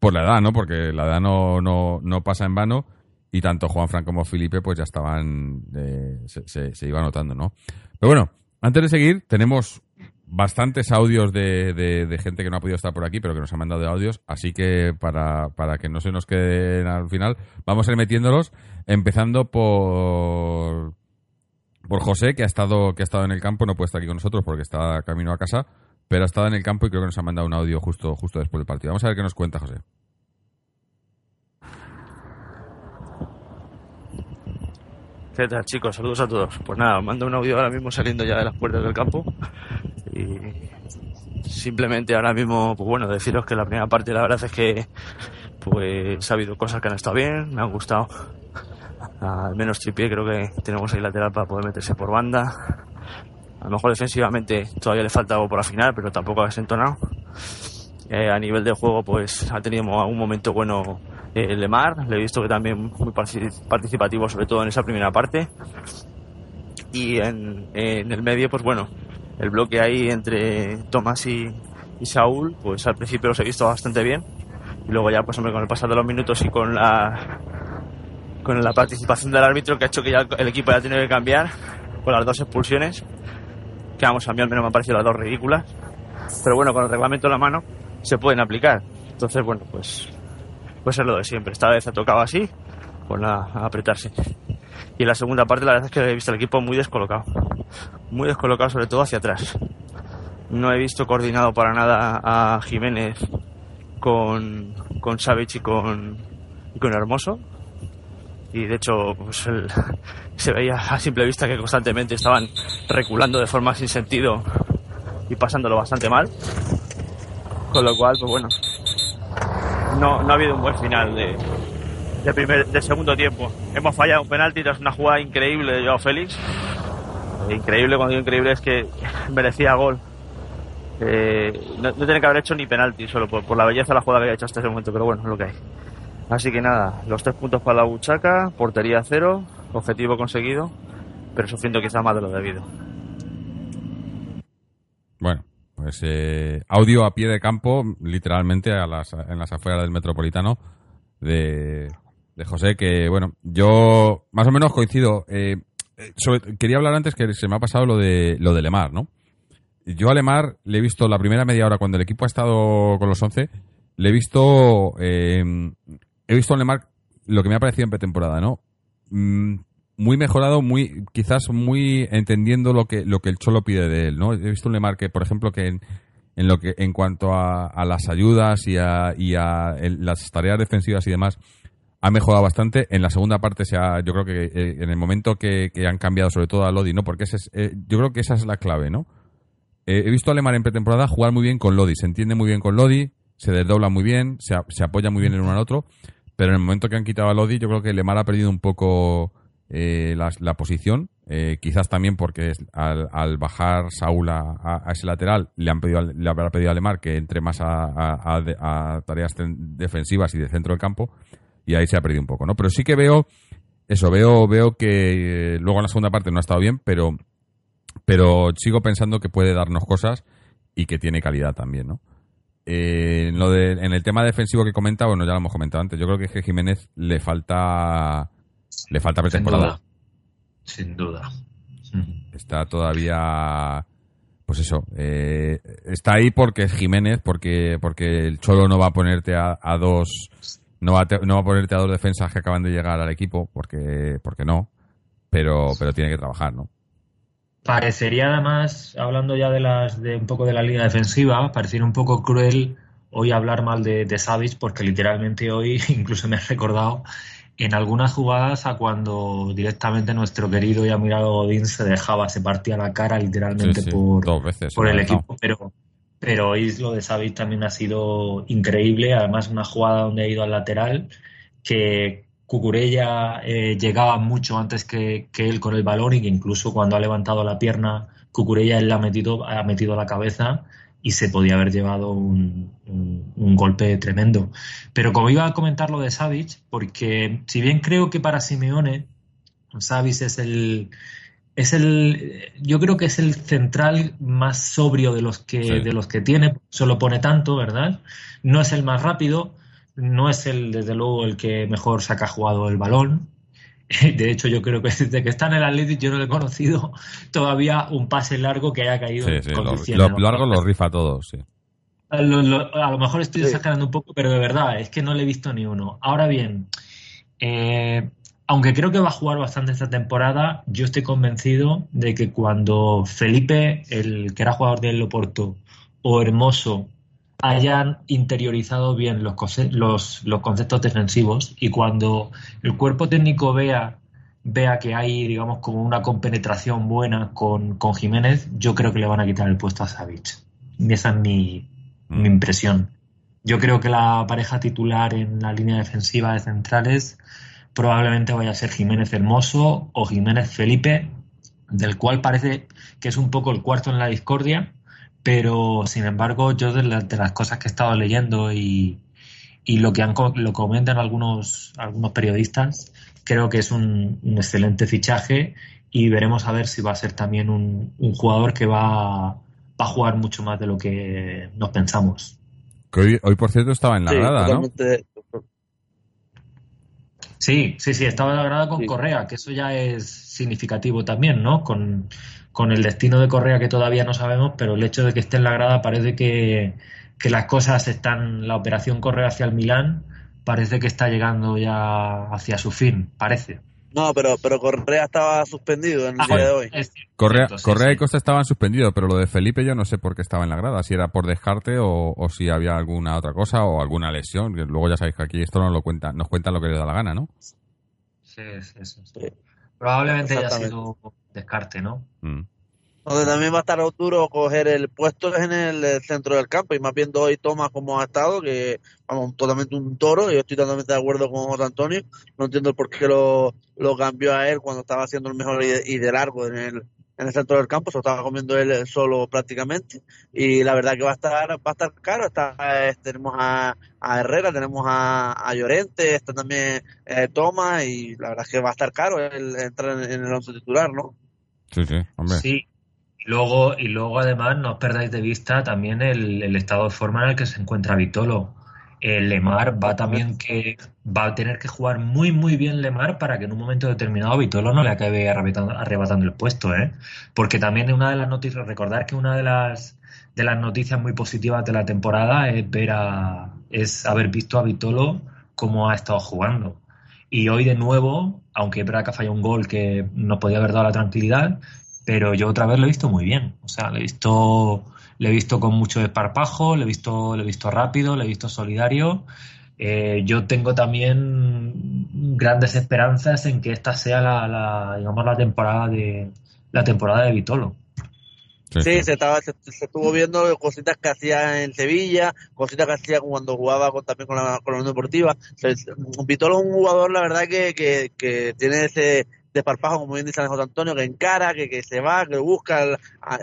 por la edad, ¿no? Porque la edad no, no, no pasa en vano y tanto Juan Fran como Felipe pues ya estaban, eh, se, se, se iba notando, ¿no? Pero bueno, antes de seguir, tenemos bastantes audios de, de, gente que no ha podido estar por aquí, pero que nos ha mandado audios. Así que para, para que no se nos queden al final, vamos a ir metiéndolos, empezando por por José, que ha estado que ha estado en el campo, no puede estar aquí con nosotros porque está camino a casa, pero ha estado en el campo y creo que nos ha mandado un audio justo justo después del partido. Vamos a ver qué nos cuenta José. ¿Qué tal, chicos? Saludos a todos. Pues nada, mando un audio ahora mismo saliendo ya de las puertas del campo. Y simplemente ahora mismo, pues bueno, deciros que la primera parte la verdad es que pues ha habido cosas que han estado bien, me han gustado. Al menos Tripié creo que tenemos ahí lateral para poder meterse por banda. A lo mejor defensivamente todavía le falta algo por afinar, pero tampoco ha desentonado. Eh, a nivel de juego, pues ha tenido un momento bueno eh, Lemar, le he visto que también muy participativo, sobre todo en esa primera parte. Y en, el medio, pues bueno, el bloque ahí entre Tomás y, Saúl, pues al principio los he visto bastante bien. Y luego ya, pues hombre, con el pasar de los minutos y con la con la participación del árbitro que ha hecho que ya el equipo haya tenido que cambiar con las dos expulsiones, que vamos, a mí al menos me han parecido las dos ridículas. Pero bueno, con el reglamento en la mano se pueden aplicar. Entonces, bueno, pues pues es lo de siempre. Esta vez ha tocado así, pues nada, a apretarse. Y en la segunda parte la verdad es que he visto el equipo muy descolocado. Muy descolocado sobre todo hacia atrás. No he visto coordinado para nada a Jiménez con, con y con, con Hermoso. Y de hecho pues <laughs> se veía a simple vista que constantemente estaban reculando de forma sin sentido y pasándolo bastante mal. Con lo cual, pues bueno, no, no ha habido un buen final de, de, primer, de segundo tiempo. Hemos fallado un penalti tras una jugada increíble de Joao Félix. Increíble, cuando digo increíble es que <laughs> merecía gol. Eh, no, tiene que haber hecho ni penalti, solo por, por la belleza de la jugada que había hecho hasta ese momento, pero bueno, es lo que hay. Así que nada, los tres puntos para la Buchaca, portería cero, objetivo conseguido, pero sufriendo quizá más de lo debido. Bueno, pues eh, audio a pie de campo, literalmente a las, en las afueras del Metropolitano, de, de José, que bueno, yo más o menos coincido. Eh, eh, quería hablar antes que se me ha pasado lo de, lo de Lemar, ¿no? Yo a Lemar le he visto la primera media hora cuando el equipo ha estado con los 11, le he visto, eh, he visto a Lemar lo que me ha parecido en pretemporada, ¿no? Mm, muy mejorado, muy quizás muy entendiendo lo que lo que el Cholo pide de él, ¿no? He visto un Lemar que, por ejemplo, que en, en lo que en cuanto a, a las ayudas y a, y a el- las tareas defensivas y demás ha mejorado bastante. En la segunda parte se ha, yo creo que eh, en el momento que, que han cambiado sobre todo a Lodi, ¿no? Porque ese es, eh, yo creo que esa es la clave, ¿no? Eh, he visto a Lemar en pretemporada jugar muy bien con Lodi, se entiende muy bien con Lodi, se desdobla muy bien, se, se apoya muy bien el uno al otro, pero en el momento que han quitado a Lodi, yo creo que Lemar ha perdido un poco eh, la, posición, eh, quizás también porque al, bajar Saúl a, a- a ese lateral le han pedido, le habrá pedido a Lemar que entre más a, a- a a tareas defensivas y de centro del campo y ahí se ha perdido un poco, ¿no? Pero sí que veo eso, veo veo que eh, luego en la segunda parte no ha estado bien, pero pero sigo pensando que puede darnos cosas y que tiene calidad también, ¿no? En, lo de, en el tema defensivo que comenta, bueno, ya lo hemos comentado antes. Yo creo que que Jiménez le falta le falta Sin pretemporada. duda. Sin duda. Está todavía, pues eso, eh, está ahí porque es Jiménez, porque porque el Cholo no va a ponerte a, a dos, no va a, te- no va a ponerte a dos defensas que acaban de llegar al equipo, porque porque no, pero pero tiene que trabajar, ¿no? Parecería además, hablando ya de las de un poco de la línea defensiva, parecería un poco cruel hoy hablar mal de, de Savic, porque literalmente hoy <laughs> incluso me ha recordado en algunas jugadas a cuando directamente nuestro querido y admirado Godín se dejaba, se partía la cara literalmente Sí, sí, por, dos veces. por el equipo, pero, pero hoy lo de Savic también ha sido increíble. Además, una jugada donde ha ido al lateral, que Cucurella eh, llegaba mucho antes que, que él con el balón y que incluso cuando ha levantado la pierna, Cucurella él la ha metido, ha metido la cabeza y se podía haber llevado un, un- un golpe tremendo. Pero como iba a comentar lo de Savic, porque si bien creo que para Simeone, Savic es el, es el yo creo que es el central más sobrio de los que Sí. de los que tiene solo pone tanto verdad no es el más rápido no es el desde luego el que mejor saca jugado el balón <laughs> de hecho yo creo que <laughs> desde que está en el Athletic yo no le he conocido todavía un pase largo que haya caído Sí, sí, ¿no? largos los rifa a todos, sí. A lo, lo- a lo mejor estoy Sí. exagerando un poco, pero de verdad, es que no le he visto ni uno. Ahora bien, eh, aunque creo que va a jugar bastante esta temporada, yo estoy convencido de que cuando Felipe, el que era jugador del Loporto, o Hermoso, hayan interiorizado bien los, los, los conceptos defensivos y cuando el cuerpo técnico vea, vea que hay, digamos, como una compenetración buena con, con Jiménez, yo creo que le van a quitar el puesto a Savic. Y esa es mi, Mm. mi impresión. Yo creo que la pareja titular en la línea defensiva de centrales probablemente vaya a ser Jiménez Hermoso o Jiménez Felipe, del cual parece que es un poco el cuarto en la discordia, pero sin embargo yo de, la- de las cosas que he estado leyendo y, y lo que han, lo comentan algunos, algunos periodistas, creo que es un, un excelente fichaje y veremos a ver si va a ser también un, un jugador que va, va a jugar mucho más de lo que nos pensamos. Que hoy, hoy, por cierto, estaba en la Sí, grada, ¿no? Sí, sí, sí, estaba de grada con Sí. Correa, que eso ya es significativo también, ¿no? Con, con el destino de Correa que todavía no sabemos, pero el hecho de que esté en la grada parece que, que las cosas están, la operación Correa hacia el Milán parece que está llegando ya hacia su fin, parece. No, pero, pero Correa estaba suspendido en el Ah, día de bueno, hoy. es cierto, Correa, sí, Correa sí. y Costa estaban suspendidos, pero lo de Felipe yo no sé por qué estaba en la grada, si era por descarte o, o si había alguna otra cosa o alguna lesión, que luego ya sabéis que aquí esto nos lo cuentan, nos cuentan lo que les da la gana, ¿no? Sí, sí, sí, sí. Probablemente haya sido descarte, ¿no? Mm. Donde también va a estar duro coger el puesto es en el centro del campo y más viendo hoy Tomás como ha estado, que vamos, totalmente un toro, y yo estoy totalmente de acuerdo con José Antonio, no entiendo por qué lo, lo cambió a él cuando estaba haciendo el mejor y de, y de largo en el, en el centro del campo, se lo estaba comiendo él solo prácticamente. Y la verdad que va a estar, va a estar caro. Está, eh, tenemos a, a, Herrera, tenemos a, a Llorente, está también eh, Toma, y la verdad es que va a estar caro el, entrar en, en el once titular, ¿no? Sí, sí, hombre. Sí. Luego, y luego además no os perdáis de vista también el, el estado de forma en el que se encuentra Vitolo. El Lemar va también que va a tener que jugar muy muy bien Lemar para que en un momento determinado Vitolo no le acabe arrebatando, el puesto, ¿eh? Porque también una de las noticias, recordar que una de las de las noticias muy positivas de la temporada es ver a, es haber visto a Vitolo cómo ha estado jugando. Y hoy de nuevo, aunque ha fallado un gol que nos podía haber dado la tranquilidad, pero yo otra vez lo he visto muy bien. O sea, lo he visto le he visto con mucho desparpajo, le he visto, le he visto rápido, le he visto solidario. Eh, yo tengo también grandes esperanzas en que esta sea la, la, digamos la temporada de la temporada de Vitolo. Sí, sí, Se, estaba, se, se, estuvo viendo cositas que hacía en Sevilla, cositas que hacía cuando jugaba con, también con la, con la Unión Deportiva. Vitolo es un jugador, la verdad, que, que, que tiene ese, desparpajo, como bien dice José Antonio, que encara, que, que se va, que busca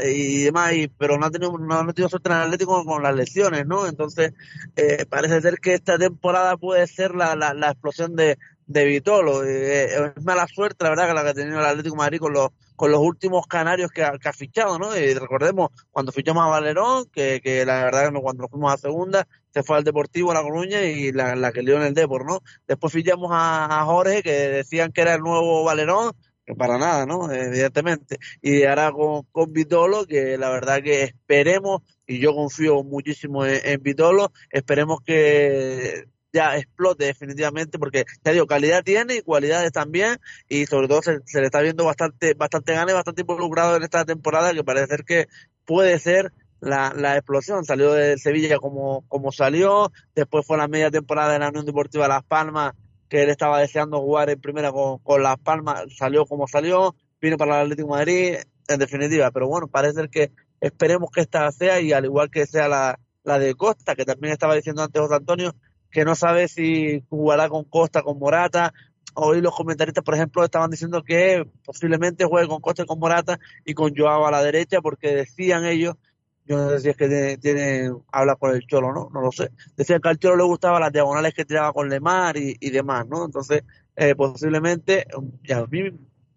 y demás, y, pero no ha tenido, no ha tenido suerte en Atlético con, con, las lesiones, ¿no? Entonces, eh, parece ser que esta temporada puede ser la, la, la explosión de, de Vitolo. Eh, es mala suerte, la verdad, que la que ha tenido el Atlético Madrid con los, con los últimos canarios que ha, fichado, ¿no? Y recordemos, cuando fichamos a Valerón, que, que la verdad que cuando fuimos a segunda, se fue al Deportivo, a La Coruña, y la, la que lió en el Depor, ¿no? Después fichamos a, a Jorge, que decían que era el nuevo Valerón, que para nada, ¿no? Evidentemente. Y ahora con, con Vitolo, que la verdad que esperemos, y yo confío muchísimo en, en Vitolo, esperemos que ya explote definitivamente porque ya digo calidad tiene y cualidades también y sobre todo se, se le está viendo bastante bastante gana y bastante involucrado en esta temporada que parece ser que puede ser la, la explosión. Salió de Sevilla como, como salió después fue la media temporada de la Unión Deportiva Las Palmas que él estaba deseando jugar en primera con, con Las Palmas salió como salió vino para el Atlético de Madrid en definitiva. Pero bueno parece ser que esperemos que esta sea y al igual que sea la, la de Costa que también estaba diciendo antes José Antonio que no sabe si jugará con Costa, con Morata. Hoy los comentaristas, por ejemplo, estaban diciendo que posiblemente juegue con Costa y con Morata y con Joao a la derecha, porque decían ellos, yo no sé si es que tiene, tiene habla con el Cholo, ¿no? No lo sé. Decían que al Cholo le gustaban las diagonales que tiraba con Lemar y, y demás, ¿no? Entonces, eh, posiblemente, ya a mí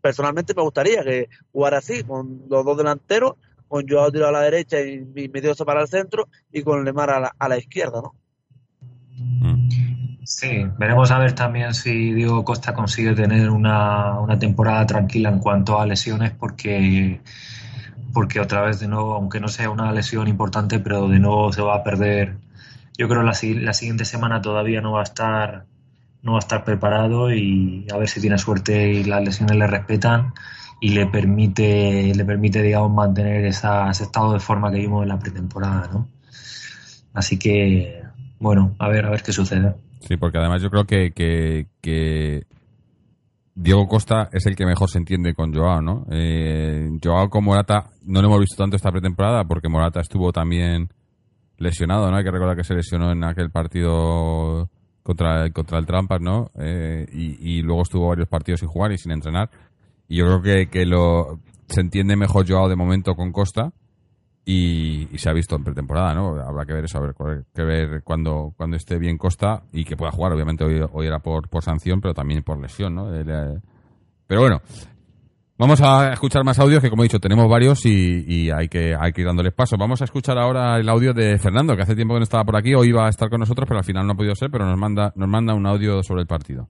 personalmente me gustaría que jugara así, con los dos delanteros, con Joao tirado a la derecha y, y metiéndose para el centro, y con Lemar a la, a la izquierda, ¿no? Sí, veremos a ver también si Diego Costa consigue tener una, una, temporada tranquila en cuanto a lesiones, porque, porque otra vez de nuevo, aunque no sea una lesión importante, pero de nuevo se va a perder. Yo creo la, la siguiente semana todavía no va a estar no va a estar preparado y a ver si tiene suerte y las lesiones le respetan y le permite le permite digamos mantener ese estado de forma que vimos en la pretemporada, ¿no? Así que bueno, a ver, a ver qué sucede. Sí, porque además yo creo que, que, Diego Costa es el que mejor se entiende con Joao, ¿no? Eh, Joao con Morata no lo hemos visto tanto esta pretemporada porque Morata estuvo también lesionado, ¿no? Hay que recordar que se lesionó en aquel partido contra, contra el Trampas, ¿no? Eh, y, y, luego estuvo varios partidos sin jugar y sin entrenar. Y yo creo que, que lo se entiende mejor Joao de momento con Costa y, se ha visto en pretemporada, ¿no? Habrá que ver eso, ver, que ver cuando, cuando esté bien Costa y que pueda jugar. Obviamente hoy, hoy era por, por sanción, pero también por lesión, ¿no? Pero bueno, vamos a escuchar más audios que como he dicho tenemos varios y, y, hay que hay que ir dándoles paso. Vamos a escuchar ahora el audio de Fernando, que hace tiempo que no estaba por aquí, hoy iba a estar con nosotros, pero al final no ha podido ser, pero nos manda, nos manda un audio sobre el partido.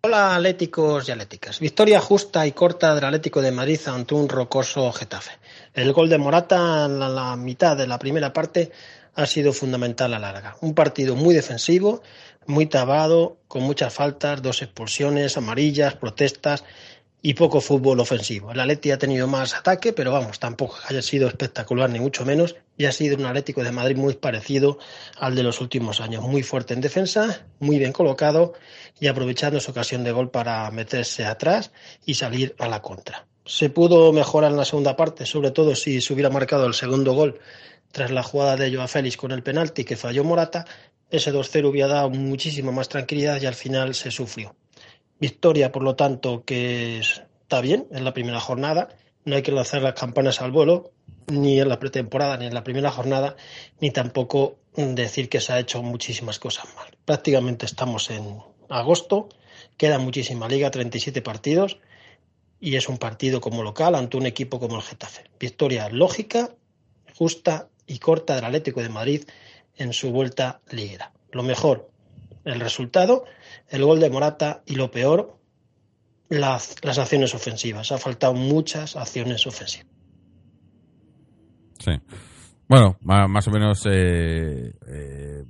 Hola atléticos y atléticas. Victoria justa y corta del Atlético de Madrid ante un rocoso Getafe. El gol de Morata en la, mitad de la primera parte ha sido fundamental a la larga. Un partido muy defensivo, muy tabado, con muchas faltas, dos expulsiones, amarillas, protestas y poco fútbol ofensivo. El Atleti ha tenido más ataque, pero vamos, tampoco haya sido espectacular ni mucho menos y ha sido un Atlético de Madrid muy parecido al de los últimos años, muy fuerte en defensa, muy bien colocado y aprovechando su ocasión de gol para meterse atrás y salir a la contra. Se pudo mejorar en la segunda parte, sobre todo si se hubiera marcado el segundo gol tras la jugada de Joao Félix con el penalti que falló Morata, ese 2-0 hubiera dado muchísima más tranquilidad y al final se sufrió. Victoria, por lo tanto, que está bien en la primera jornada no hay que lanzar las campanas al vuelo, ni en la pretemporada, ni en la primera jornada, ni tampoco decir que se ha hecho muchísimas cosas mal. Prácticamente estamos en agosto, queda muchísima liga, 37 partidos, y es un partido como local ante un equipo como el Getafe. Victoria lógica, justa y corta del Atlético de Madrid en su vuelta liguera. Lo mejor, el resultado, el gol de Morata y lo peor, las, las acciones ofensivas. Ha faltado muchas acciones ofensivas. Sí. Bueno, más, o menos eh, eh,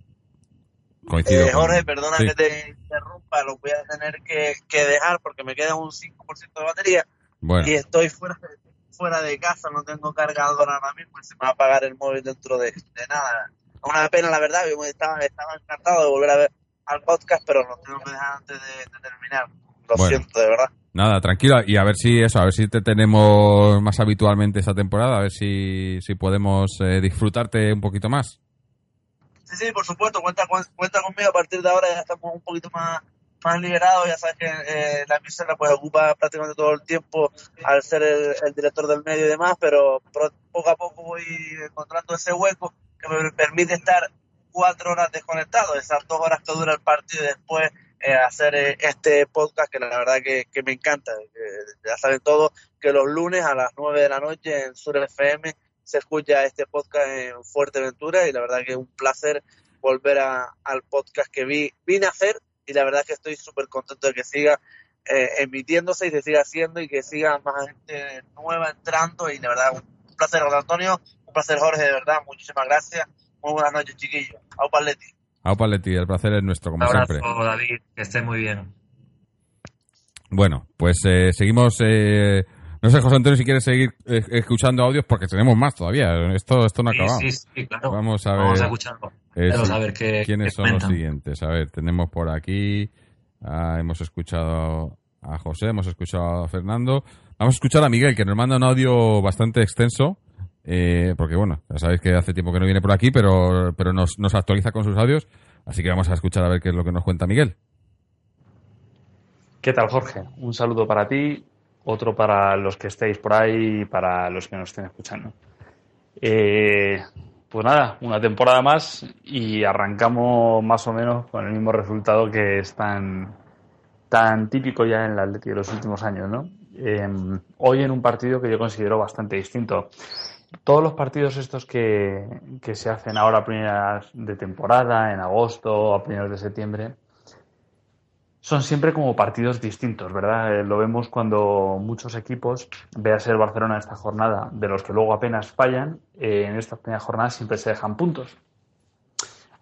coincido. Eh, Jorge, con- perdona sí. que te interrumpa, lo voy a tener que, que dejar porque me queda un 5% de batería Bueno, y estoy fuera de, fuera de casa, no tengo cargador ahora mismo y se me va a apagar el móvil dentro de, de nada. Una pena, la verdad, yo estaba, estaba encantado de volver a ver al podcast, pero lo tengo que dejar antes de, de terminar. Lo Bueno. siento, de verdad. nada, tranquilo. Y a ver si eso, a ver si te tenemos más habitualmente esta temporada, a ver si, si podemos eh, disfrutarte un poquito más. Sí, sí, por supuesto, cuenta, cu- cuenta conmigo a partir de ahora, ya estamos un poquito más, más liberados, ya sabes que eh, la emisora pues ocupa prácticamente todo el tiempo al ser el, director del medio y demás, pero poco a poco voy encontrando ese hueco que me permite estar cuatro horas desconectado, esas dos horas que dura el partido y después eh, hacer eh, este podcast que la verdad que, me encanta. que ya saben todos que los lunes a las nueve de la noche en Sur FM se escucha este podcast en Fuerteventura y la verdad que es un placer volver a- al podcast que vi, vine a hacer y la verdad que estoy súper contento de que siga eh, emitiéndose y se siga haciendo y que siga más gente nueva entrando y la verdad un placer José Antonio, un placer Jorge, de verdad, muchísimas gracias, muy buenas noches chiquillos, au Paletti. Aupa Leti, el placer es nuestro, como Un abrazo, siempre. David, que esté muy bien. Bueno, pues eh, seguimos. eh, no sé, José Antonio, si quieres seguir eh, escuchando audios, porque tenemos más todavía. Esto, esto no ha Sí, acabado. sí, sí, claro. Vamos a ver. Vamos a escucharlo. eh, Vamos a ver qué, quiénes qué son los siguientes. A ver, tenemos por aquí. ah, hemos escuchado a José, hemos escuchado a Fernando. Vamos a escuchar a Miguel, que nos manda un audio bastante extenso. eh, porque bueno, ya sabéis que hace tiempo que no viene por aquí, pero, pero nos, nos actualiza con sus audios. Así que vamos a escuchar a ver qué es lo que nos cuenta Miguel. ¿Qué tal, Jorge? Un saludo para ti, otro para los que estéis por ahí y para los que nos estén escuchando. Eh, pues nada, una temporada más y arrancamos más o menos con el mismo resultado que es tan, tan típico ya en el Atleti de los últimos años, ¿no? Eh, hoy en un partido que yo considero bastante distinto. Todos los partidos estos que, que se hacen ahora a primeras de temporada, en agosto, a primeros de septiembre, son siempre como partidos distintos, ¿verdad? Eh, lo vemos cuando muchos equipos, vea ser Barcelona esta jornada, de los que luego apenas fallan, eh, en estas primeras jornadas siempre se dejan puntos.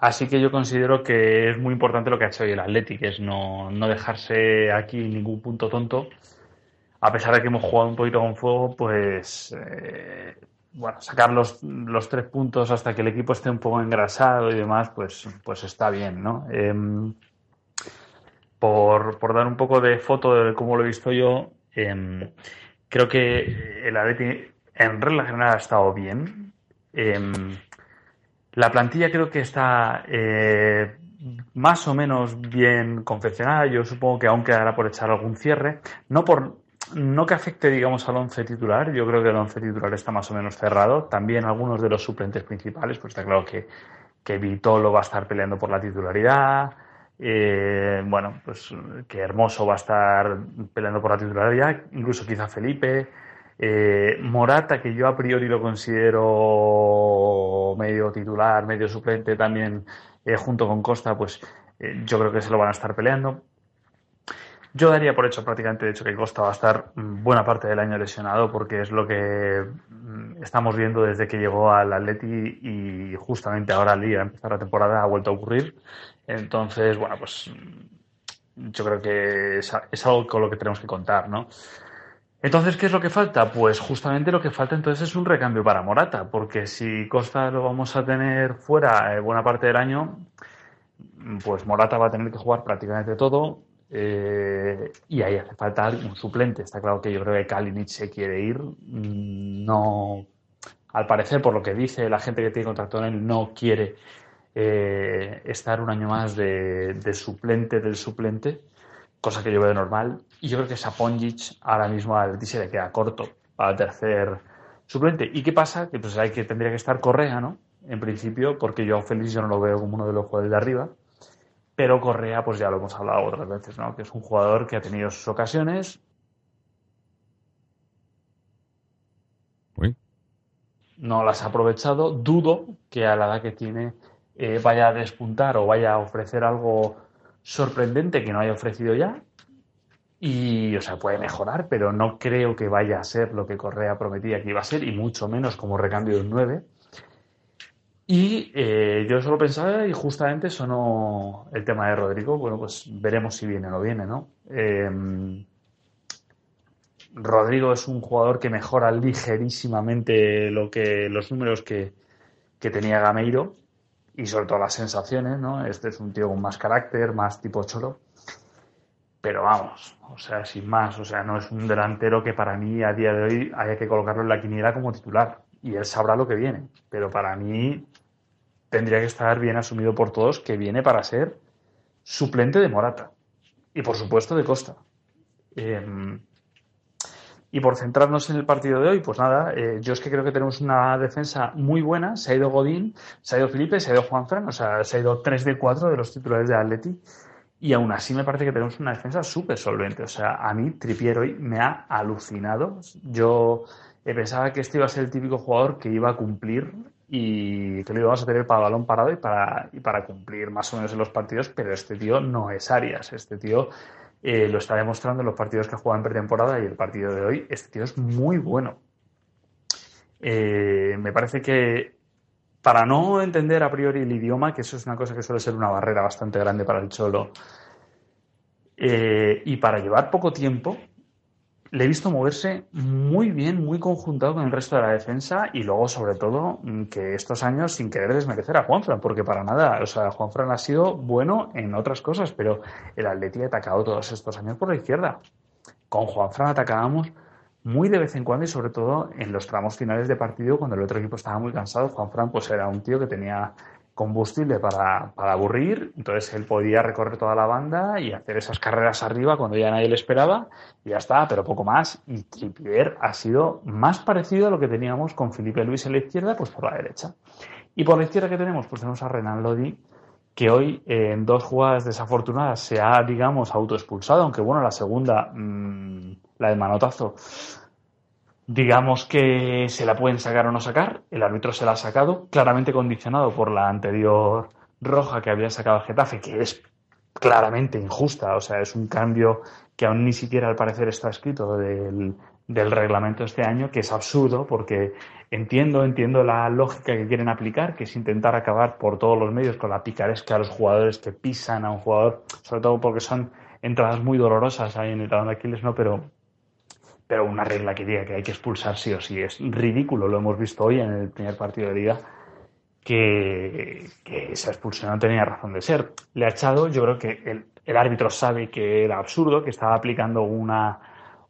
Así que yo considero que es muy importante lo que ha hecho hoy el Athletic, es no, no dejarse aquí ningún punto tonto. A pesar de que hemos jugado un poquito con fuego, pues eh, bueno, sacar los, los tres puntos hasta que el equipo esté un poco engrasado y demás, pues, pues está bien, ¿no? Por, por dar un poco de foto de cómo lo he visto yo, em, creo que el Atleti en regla general ha estado bien. Em, la plantilla creo que está eh, más o menos bien confeccionada. Yo supongo que aún quedará por echar algún cierre. No por no que afecte, digamos, al once titular. Yo creo que el once titular está más o menos cerrado. También algunos de los suplentes principales, pues está claro que, que Vitolo va a estar peleando por la titularidad. Eh, bueno, pues que Hermoso va a estar peleando por la titularidad, incluso quizá Felipe. Eh, Morata, que yo a priori lo considero medio titular, medio suplente también, eh, junto con Costa, pues yo creo que se lo van a estar peleando. Yo daría por hecho prácticamente, de hecho, que Costa va a estar buena parte del año lesionado porque es lo que mm, estamos viendo desde que llegó al Atleti y justamente ahora al día empezar la temporada ha vuelto a ocurrir. Entonces, bueno, pues yo creo que es, algo con lo que tenemos que contar, ¿no? Entonces, ¿qué es lo que falta? Pues justamente lo que falta entonces es un recambio para Morata, porque si Costa lo vamos a tener fuera eh, buena parte del año, pues Morata va a tener que jugar prácticamente todo eh, y ahí hace falta un suplente. Está claro que yo creo que Kalinic se quiere ir. No, al parecer, por lo que dice la gente que tiene contacto con él, no quiere eh, estar un año más de, de suplente del suplente, cosa que yo veo normal. Y yo creo que Saponjic ahora mismo al Atleti se le queda corto. para tercer suplente. ¿Y qué pasa? Que pues hay que tendría que estar Correa, ¿no? En principio, porque yo a Félix yo no lo veo como uno de los jugadores de arriba. Pero Correa, pues ya lo hemos hablado otras veces, ¿no? Que es un jugador que ha tenido sus ocasiones. Uy. No las ha aprovechado. Dudo que a la edad que tiene eh, vaya a despuntar o vaya a ofrecer algo sorprendente que no haya ofrecido ya. Y, o sea, puede mejorar, pero no creo que vaya a ser lo que Correa prometía que iba a ser, y mucho menos como recambio del 9. Y eh, yo solo pensaba, y justamente sonó el tema de Rodrigo, bueno, pues veremos si viene o no viene, ¿no? Eh, Rodrigo es un jugador que mejora ligerísimamente lo que, los números que, que tenía Gameiro y sobre todo las sensaciones, ¿no? Este es un tío con más carácter, más tipo cholo. Pero vamos, o sea, sin más, o sea, no es un delantero que para mí a día de hoy haya que colocarlo en la quiniela como titular. Y él sabrá lo que viene. Pero para mí tendría que estar bien asumido por todos que viene para ser suplente de Morata. Y por supuesto de Costa. Eh, y por centrarnos en el partido de hoy, pues nada, eh, yo es que creo que tenemos una defensa muy buena. Se ha ido Godín, se ha ido Felipe, se ha ido Juanfran, o sea, se ha ido 3 de 4 de los titulares de Atleti. Y aún así me parece que tenemos una defensa súper solvente. O sea, a mí Tripier hoy me ha alucinado. Yo eh, pensaba que este iba a ser el típico jugador que iba a cumplir y que lo íbamos a tener para balón parado y para, y para cumplir más o menos en los partidos, pero este tío no es Arias. Este tío eh, lo está demostrando en los partidos que ha jugado en pretemporada y el partido de hoy. Este tío es muy bueno. Eh, me parece que para no entender a priori el idioma, que eso es una cosa que suele ser una barrera bastante grande para el Cholo, eh, y para llevar poco tiempo, le he visto moverse muy bien, muy conjuntado con el resto de la defensa y luego, sobre todo, que estos años sin querer desmerecer a Juanfran, porque para nada, o sea, Juanfran ha sido bueno en otras cosas, pero el Atleti ha atacado todos estos años por la izquierda. Con Juanfran atacábamos muy de vez en cuando y sobre todo en los tramos finales de partido cuando el otro equipo estaba muy cansado. Juanfran pues era un tío que tenía combustible para, para, aburrir, entonces él podía recorrer toda la banda y hacer esas carreras arriba cuando ya nadie le esperaba y ya está, pero poco más. Y Trippier ha sido más parecido a lo que teníamos con Felipe Luis en la izquierda, pues por la derecha. Y por la izquierda que tenemos, pues tenemos a Renan Lodi, que hoy en dos jugadas desafortunadas se ha, digamos, autoexpulsado, aunque bueno, la segunda, mmm, la del manotazo, digamos que se la pueden sacar o no sacar. El árbitro se la ha sacado, claramente condicionado por la anterior roja que había sacado el Getafe, que es claramente injusta. O sea, es un cambio que aún ni siquiera al parecer está escrito del, del reglamento este año, que es absurdo porque entiendo, entiendo la lógica que quieren aplicar, que es intentar acabar por todos los medios con la picaresca a los jugadores que pisan a un jugador, sobre todo porque son entradas muy dolorosas ahí en el talón de Aquiles, ¿no? Pero pero una regla que diga que hay que expulsar sí o sí es ridículo. Lo hemos visto hoy en el primer partido de liga que, esa expulsión no tenía razón de ser. Le ha echado, yo creo que el, árbitro sabe que era absurdo, que estaba aplicando una,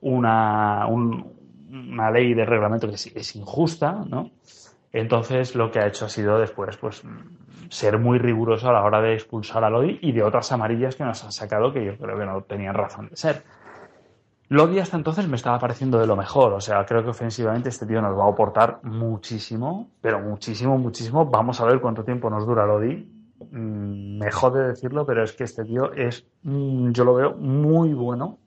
una, un, una ley de reglamento que es, es, injusta, ¿no? Entonces lo que ha hecho ha sido después pues ser muy riguroso a la hora de expulsar a Lodi y de otras amarillas que nos han sacado que yo creo que no tenían razón de ser. Lodi hasta entonces me estaba pareciendo de lo mejor. O sea, creo que ofensivamente este tío nos va a aportar muchísimo, pero muchísimo, muchísimo. Vamos a ver cuánto tiempo nos dura Lodi. Mm, me jode decirlo, pero es que este tío es, yo lo veo muy bueno.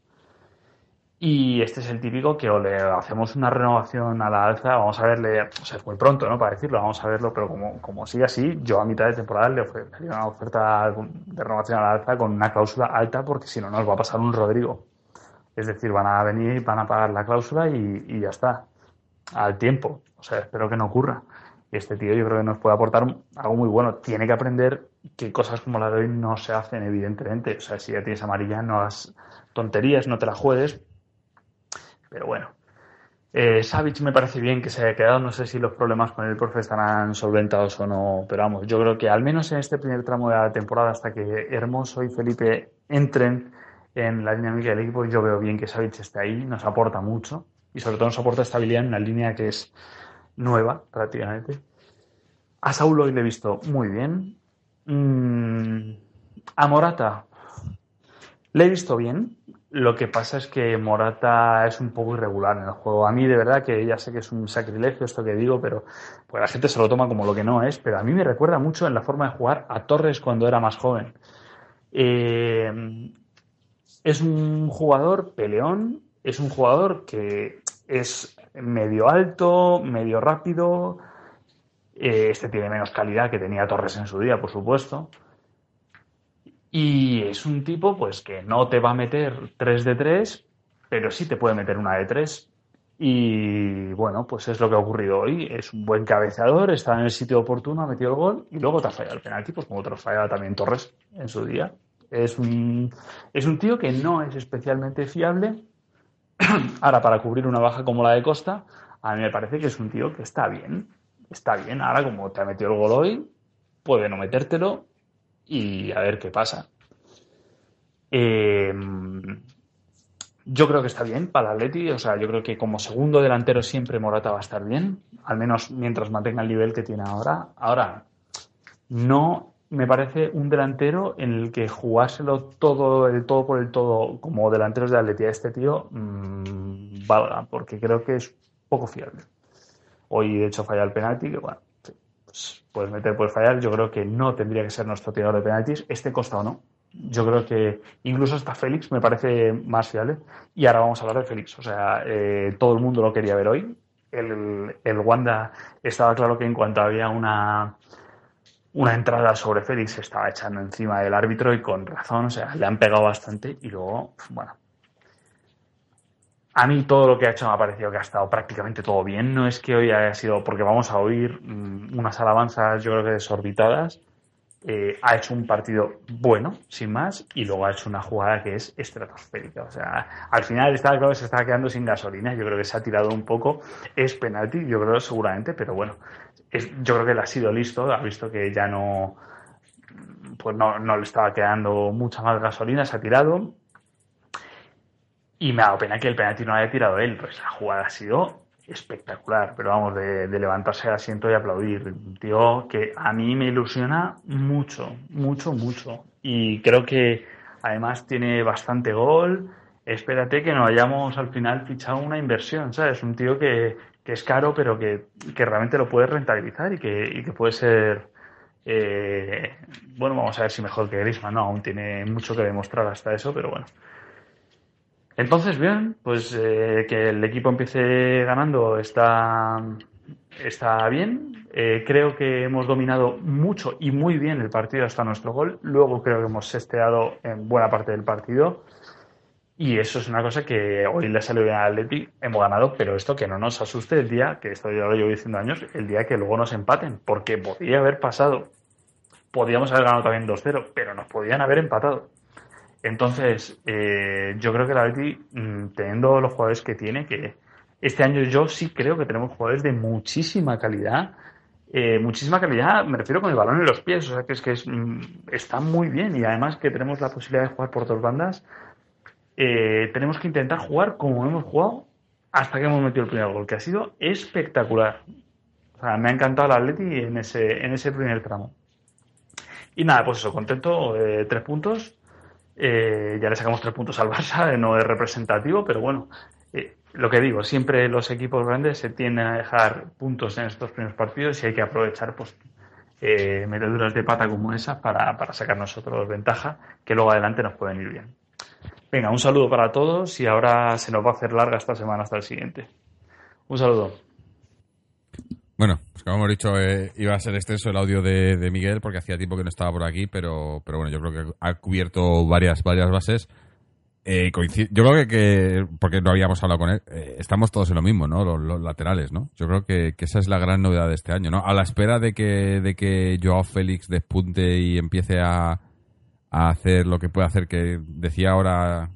Y este es el típico que o le hacemos una renovación a la alza, vamos a verle, o sea, es muy pronto, ¿no? Para decirlo, vamos a verlo, pero como, como sigue así, yo a mitad de temporada le ofrecería una oferta de renovación a la alza con una cláusula alta, porque si no nos va a pasar un Rodrigo. Es decir, van a venir, van a pagar la cláusula y, ya está. Al tiempo. O sea, espero que no ocurra. Este tío yo creo que nos puede aportar algo muy bueno. Tiene que aprender que cosas como la de hoy no se hacen, evidentemente. O sea, si ya tienes amarilla, no hagas tonterías, no te la juegues. Pero bueno. Eh, me parece bien que se haya quedado. No sé si los problemas con el profe estarán solventados o no. Pero vamos, yo creo que al menos en este primer tramo de la temporada, hasta que Hermoso y Felipe entren en la dinámica del equipo. Yo veo bien que Savic esté ahí, nos aporta mucho y sobre todo nos aporta estabilidad en una línea que es nueva prácticamente. A Saúl hoy le he visto muy bien. Mm, a Morata le he visto bien. Lo que pasa es que Morata es un poco irregular en el juego. A mí, de verdad, que ya sé que es un sacrilegio esto que digo, pero pues la gente se lo toma como lo que no es. Pero a mí me recuerda mucho en la forma de jugar a Torres cuando era más joven. Eh, es un jugador peleón, es un jugador que es medio alto, medio rápido. Eh, este tiene menos calidad que tenía Torres en su día, por supuesto. Y es un tipo, pues, que no te va a meter 3 de 3, pero sí te puede meter una de 3. Y bueno, pues es lo que ha ocurrido hoy. Es un buen cabeceador, está en el sitio oportuno, ha metido el gol y luego te ha fallado el penalti, pues como te fallaba también Torres en su día. Es un, es un tío que no es especialmente fiable. <clears throat> Ahora, para cubrir una baja como la de Costa, a mí me parece que es un tío que está bien. Está bien. Ahora, como te ha metido el gol hoy, puede no metértelo y a ver qué pasa. Eh, yo creo que está bien para el Atleti, o sea, yo creo que como segundo delantero siempre Morata va a estar bien, al menos mientras mantenga el nivel que tiene ahora. Ahora, no me parece un delantero en el que jugárselo todo el todo por el todo como delanteros de Atleti a este tío mmm, valga, porque creo que es poco fiable. Hoy de hecho falla el penalti, que bueno, pues, puedes meter, puedes fallar. Yo creo que no tendría que ser nuestro tirador de penaltis, este Costa o no. Yo creo que incluso hasta Félix me parece más fiable. Y ahora vamos a hablar de Félix. O sea, eh, todo el mundo lo quería ver hoy. El, el Wanda estaba claro que en cuanto había una, una entrada sobre Félix se estaba echando encima del árbitro y con razón, o sea, le han pegado bastante y luego, bueno. A mí todo lo que ha hecho me ha parecido que ha estado prácticamente todo bien. No es que hoy haya sido, porque vamos a oír mmm, unas alabanzas, yo creo que desorbitadas. Eh, ha hecho un partido bueno, sin más, y luego ha hecho una jugada que es estratosférica. O sea, al final está claro que se está quedando sin gasolina. Yo creo que se ha tirado un poco. Es penalti, yo creo seguramente, pero bueno, yo creo que él ha sido listo, ha visto que ya no, pues no, no le estaba quedando mucha más gasolina, se ha tirado. Y me ha dado pena que el penalti no haya tirado él, pues la jugada ha sido espectacular, pero vamos, de, de levantarse del asiento y aplaudir. Un tío que a mí me ilusiona mucho, mucho, mucho. Y creo que además tiene bastante gol. Espérate que no hayamos al final fichado una inversión, ¿sabes? Un tío que, que es caro, pero que, que, realmente lo puede rentabilizar y que, y que puede ser. Eh, bueno, vamos a ver si mejor que Griezmann, no, aún tiene mucho que demostrar hasta eso, pero bueno. Entonces, bien, pues eh, que el equipo empiece ganando está, está bien. Eh, creo que hemos dominado mucho y muy bien el partido hasta nuestro gol. Luego creo que hemos sesteado en buena parte del partido. Y eso es una cosa que hoy le salió bien al Atleti, hemos ganado, pero esto que no nos asuste el día, que esto ya lo llevo diciendo años, el día que luego nos empaten, porque podía haber pasado. Podíamos haber ganado también 2-0, pero nos podían haber empatado. Entonces, eh, yo creo que el Atleti, mmm, teniendo los jugadores que tiene, que este año yo sí creo que tenemos jugadores de muchísima calidad. Eh, muchísima calidad, me refiero con el balón en los pies, o sea que es que es, mmm, está muy bien y además que tenemos la posibilidad de jugar por dos bandas, eh, tenemos que intentar jugar como hemos jugado hasta que hemos metido el primer gol, que ha sido espectacular. O sea, me ha encantado el Atleti en ese, en ese primer tramo. Y nada, pues eso, contento, de tres puntos. Eh, ya le sacamos tres puntos al Barça, no es representativo, pero bueno, eh, lo que digo, siempre los equipos grandes se tienden a dejar puntos en estos primeros partidos y hay que aprovechar pues eh, meteduras de pata como esas para, para sacar nosotros ventaja, que luego adelante nos pueden ir bien. Venga, un saludo para todos y ahora se nos va a hacer larga esta semana hasta el siguiente. Un saludo. Bueno, pues como hemos dicho, eh, iba a ser extenso el audio de, Miguel porque hacía tiempo que no estaba por aquí, pero, pero bueno, yo creo que ha cubierto varias, varias bases. Eh, yo creo que, que, porque no habíamos hablado con él, eh, estamos todos en lo mismo, ¿no? Los, los laterales, ¿no? Yo creo que, que, esa es la gran novedad de este año, ¿no? A la espera de que, de que Joao Félix despunte y empiece a, a hacer lo que puede hacer, que decía ahora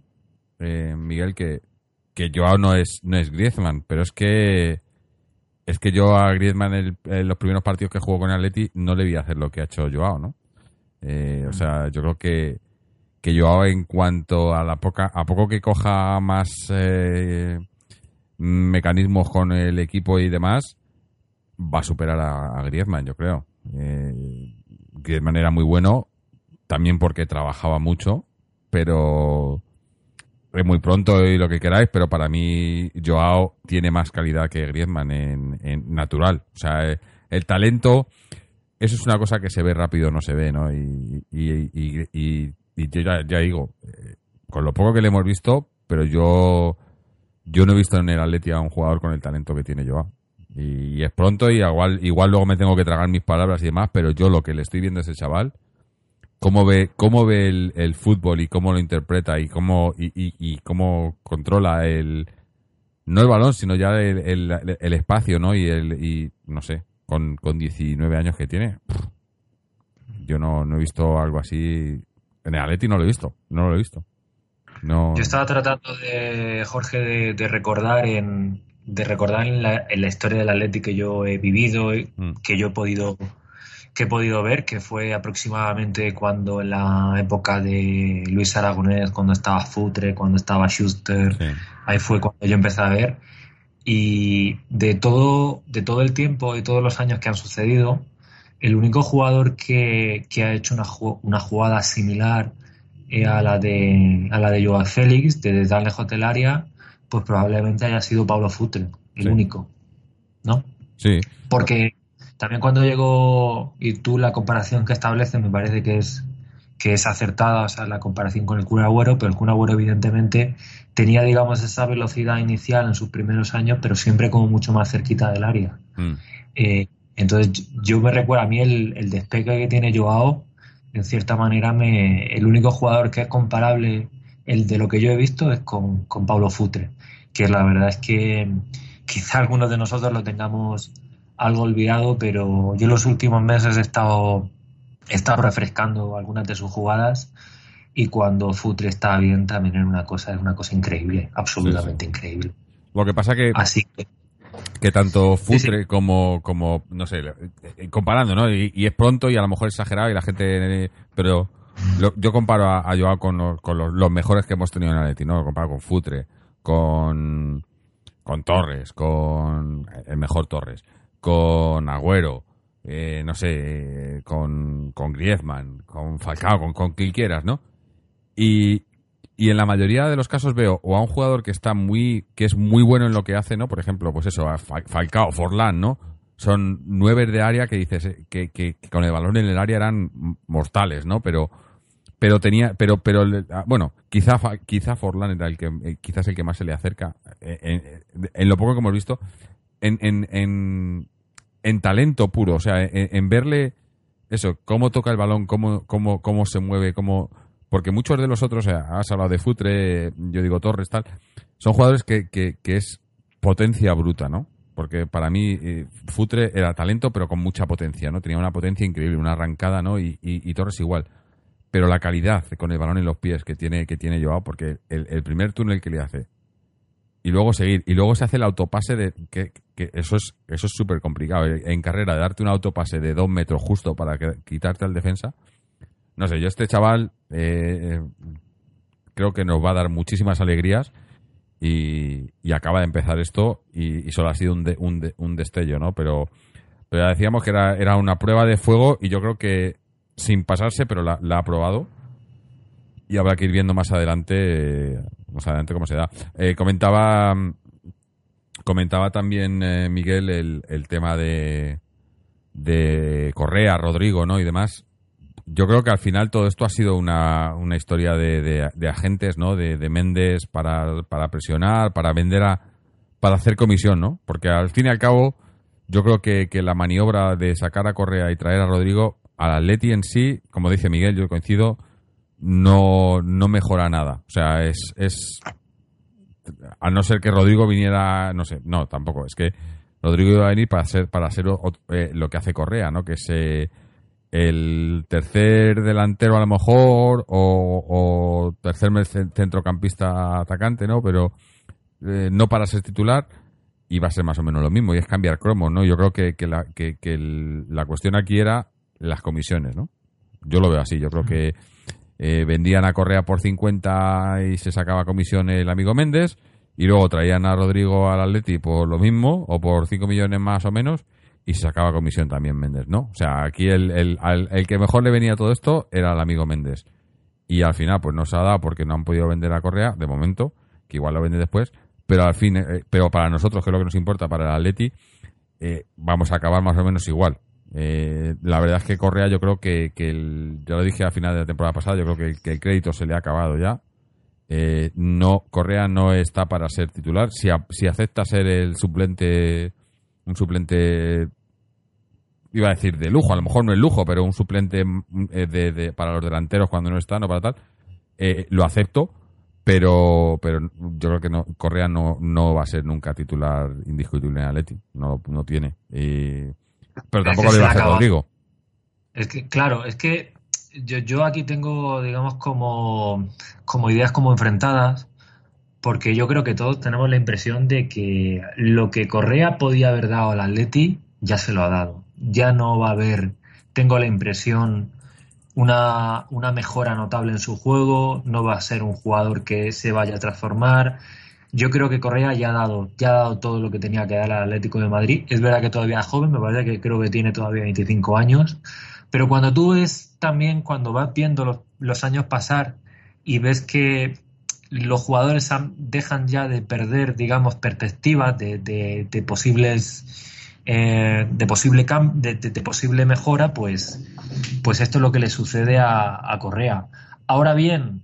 eh, Miguel que, que Joao no es, no es Griezmann, pero es que es que yo a Griezmann en, en, los primeros partidos que jugó con el Atleti no le vi hacer lo que ha hecho Joao, ¿no? Eh, o sea, yo creo que, que Joao en cuanto a la poca, a poco que coja más eh, mecanismos con el equipo y demás, va a superar a, a Griezmann, yo creo. Eh, Griezmann era muy bueno, también porque trabajaba mucho, pero es muy pronto y lo que queráis, pero para mí Joao tiene más calidad que Griezmann en, natural. O sea, eh, el talento, eso es una cosa que se ve rápido, no se ve, ¿no? Y, y, y, yo ya, ya digo, eh, con lo poco que le hemos visto, pero yo, yo no he visto en el Atleti a un jugador con el talento que tiene Joao. Y, es pronto y igual, igual luego me tengo que tragar mis palabras y demás, pero yo lo que le estoy viendo a ese chaval, cómo ve, cómo ve el, el fútbol y cómo lo interpreta y cómo, y, y- y cómo controla el, no el balón, sino ya el, el- el espacio, ¿no? Y el, y no sé, con, con 19 años que tiene, pff, yo no, no he visto algo así. En el Atleti no lo he visto, no lo he visto. No, Yo estaba tratando de, Jorge, de, de recordar en de recordar en la, en la historia del Atleti que yo he vivido, y Mm. que yo he podido que he podido ver, que fue aproximadamente cuando en la época de Luis Aragonés, cuando estaba Futre, cuando estaba Schuster, Sí. ahí fue cuando yo empecé a ver. Y de todo, de todo el tiempo y todos los años que han sucedido, el único jugador que, que ha hecho una, una jugada similar eh, a la de a la de Joao Félix, desde tan lejos del área, pues probablemente haya sido Pablo Futre, el Sí. único, ¿no? Sí, Porque también cuando llegó, y tú la comparación que estableces me parece que es que es acertada, o sea, la comparación con el Kun Agüero, pero el Kun Agüero evidentemente tenía, digamos, esa velocidad inicial en sus primeros años, pero siempre como mucho más cerquita del área. mm, Eh, entonces yo me recuerdo a mí el, el despegue que tiene Joao, en cierta manera me, el único jugador que es comparable el de lo que yo he visto es con, con Pablo Futre, que la verdad es que quizá algunos de nosotros lo tengamos algo olvidado, pero yo en los últimos meses he estado, he estado refrescando algunas de sus jugadas y cuando Futre está bien también es una cosa, es una cosa increíble, absolutamente increíble. Lo que pasa que, Así que que tanto Sí, Futre como, como, no sé, eh, comparando, ¿no? Y, y es pronto y a lo mejor exagerado y la gente, pero lo- yo comparo a, a Joao con, los, con los, los mejores que hemos tenido en Atleti, ¿no? Lo comparo con Futre, con, con Torres, con el mejor Torres, con Agüero, eh, no sé, con, con Griezmann, con Falcao, con, con quien quieras, ¿no? Y, y en la mayoría de los casos veo o a un jugador que está muy, que es muy bueno en lo que hace, ¿no? Por ejemplo, pues eso, a Fa- Falcao, Forlán, ¿no? Son nueve de área que dices eh, que, que- con el balón en el área eran mortales, ¿no? Pero, pero tenía, pero, pero, ah, bueno, quizá, quizá Forlán era el que, eh, quizás el que más se le acerca, eh, en, en lo poco que hemos visto, en, en, en, en talento puro, o sea, en, verle eso, cómo toca el balón, cómo, cómo, cómo se mueve, cómo, porque muchos de los otros, o sea, has hablado de Futre, yo digo Torres, tal, son jugadores que, que, que es potencia bruta, ¿no? Porque para mí eh, Futre era talento, pero con mucha potencia, ¿no? Tenía una potencia increíble, una arrancada, ¿no? Y, y, Torres igual. Pero la calidad con el balón en los pies que tiene, que tiene Joao, porque el primer túnel que le hace, y luego seguir, y luego se hace el autopase de, que, que eso es, eso es súper complicado. En carrera, darte un autopase de dos metros justo para que- quitarte al defensa, no sé, yo este chaval eh, creo que nos va a dar muchísimas alegrías y, acaba de empezar esto y, solo ha sido un, de- un, de- un destello, ¿no? Pero, ya decíamos que era, era una prueba de fuego y yo creo que sin pasarse, pero la ha probado y habrá que ir viendo más adelante eh, más adelante cómo se da. Eh, comentaba comentaba también eh, Miguel el, tema de de Correa, Rodrigo, ¿no? Y demás yo creo que al final todo esto ha sido una, una historia de, de- de agentes, ¿no? De, de Méndez para, para presionar, para vender a. para hacer comisión, ¿no? Porque al fin y al cabo, yo creo que, que la maniobra de sacar a Correa y traer a Rodrigo, al Atleti en sí, como dice Miguel, yo coincido, no, no mejora nada. O sea, es. es a no ser que Rodrigo viniera, no sé, no, tampoco. Es que Rodrigo iba a venir para ser, para ser o- eh, lo que hace Correa, ¿no? Que es el tercer delantero a lo mejor o, tercer centrocampista atacante, ¿no? Pero eh, no para ser titular y va a ser más o menos lo mismo y es cambiar cromos, ¿no? Yo creo que, que, la, que, que el- la cuestión aquí era las comisiones, ¿no? Yo lo veo así, yo creo que eh, vendían a Correa por 50 y se sacaba comisión el amigo Méndez y luego traían a Rodrigo al Atleti por lo mismo o por 5 millones más o menos y se sacaba comisión también Méndez, ¿no? O sea, aquí el, el, al- el que mejor le venía todo esto era el amigo Méndez. y al final pues no se ha dado porque no han podido vender a Correa de momento, que igual lo vende después, pero al fin, eh, pero para nosotros, que es lo que nos importa, para el Atleti, eh, vamos a acabar más o menos igual. Eh, la verdad es que Correa yo creo que, que el, ya lo dije a final de la temporada pasada, yo creo que, el- crédito se le ha acabado ya. Eh, no, Correa no está para ser titular. Si, a- si acepta ser el suplente, un suplente, iba a decir de lujo, a lo mejor no es lujo, pero un suplente mm, eh, de- para los delanteros cuando no están o para tal, eh, lo acepto. Pero, pero yo creo que no, Correa no, no va a ser nunca titular indiscutible en Atleti. No, no tiene. Y- pero Es que tampoco se lo iba a le hacer acaba. Rodrigo. Es que, claro, es que yo, yo aquí tengo, digamos, como, como ideas como enfrentadas, porque yo creo que todos tenemos la impresión de que lo que Correa podía haber dado al Atleti ya se lo ha dado. Ya no va a haber, tengo la impresión, una, una mejora notable en su juego, no va a ser un jugador que se vaya a transformar. Yo creo que Correa ya ha dado, ya ha dado todo lo que tenía que dar al Atlético de Madrid. Es verdad que todavía es joven, me parece que creo que tiene todavía 25 años. Pero cuando tú ves también, cuando vas viendo los, años pasar y ves que los jugadores dejan ya de perder, digamos, perspectivas de, de- posibles eh, de posible de, posible mejora, pues, pues esto es lo que le sucede a, a Correa. Ahora bien,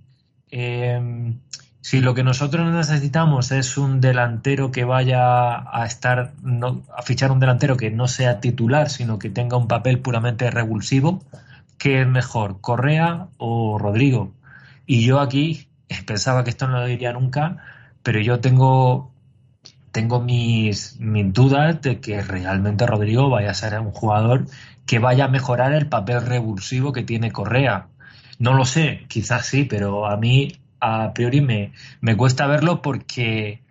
eh, si lo que nosotros necesitamos es un delantero que vaya a estar, a fichar un delantero que no sea titular, sino que tenga un papel puramente revulsivo, ¿qué es mejor, Correa o Rodrigo? Y yo aquí <laughs> pensaba que esto no lo diría nunca, pero yo tengo, tengo mis, mis dudas de que realmente Rodrigo vaya a ser un jugador que vaya a mejorar el papel revulsivo que tiene Correa. No lo sé, quizás sí, pero a mí a priori me, me cuesta verlo porque,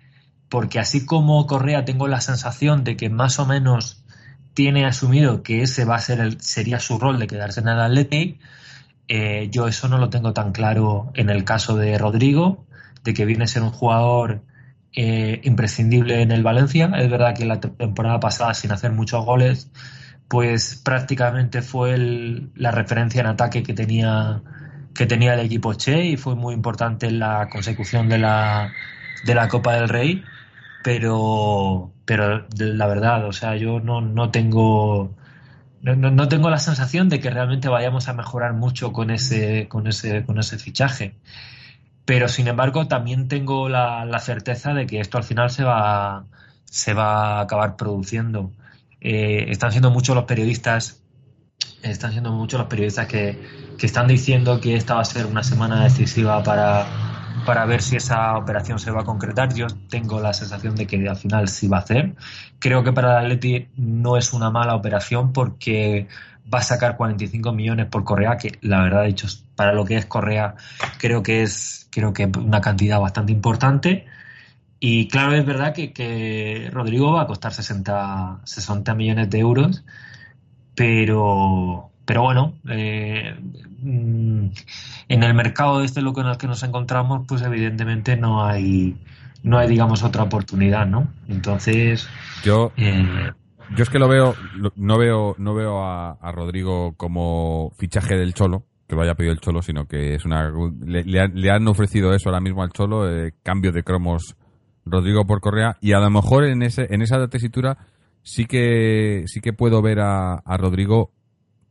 porque así como Correa tengo la sensación de que más o menos tiene asumido que ese va a ser el, sería su rol de quedarse en el Atleti, eh, yo eso no lo tengo tan claro en el caso de Rodrigo, de que viene a ser un jugador eh, imprescindible en el Valencia. Es verdad que la temporada pasada, sin hacer muchos goles, pues prácticamente fue el- la referencia en ataque que tenía, que tenía el equipo Che y fue muy importante en la consecución de la, de la Copa del Rey. Pero, pero la verdad, o sea, yo no, no tengo no, no- tengo la sensación de que realmente vayamos a mejorar mucho con ese, con ese, con ese fichaje. Pero sin embargo, también tengo la, la certeza de que esto al final se va, se va a acabar produciendo. Eh, están siendo muchos los periodistas, están siendo muchos los periodistas que, que están diciendo que esta va a ser una semana decisiva para, para ver si esa operación se va a concretar. Yo tengo la sensación de que al final sí va a hacer. Creo que para el Atleti no es una mala operación porque va a sacar 45 millones por Correa, que la verdad, dicho, para lo que es Correa, creo que es creo que una cantidad bastante importante. Y claro, es verdad que, que Rodrigo va a costar 60, 60 millones de euros, pero, pero bueno, eh, mm, en el mercado este lo en el que nos encontramos, pues evidentemente no hay, no hay digamos otra oportunidad, ¿no? Entonces, Yo, eh, yo es que lo veo, no veo, no veo a, a Rodrigo como fichaje del Cholo, que lo haya pedido el Cholo, sino que es una, le, le han ofrecido eso ahora mismo al Cholo, eh, cambio de cromos Rodrigo por Correa, y a lo mejor en ese, en esa tesitura sí que, sí que puedo ver a, a Rodrigo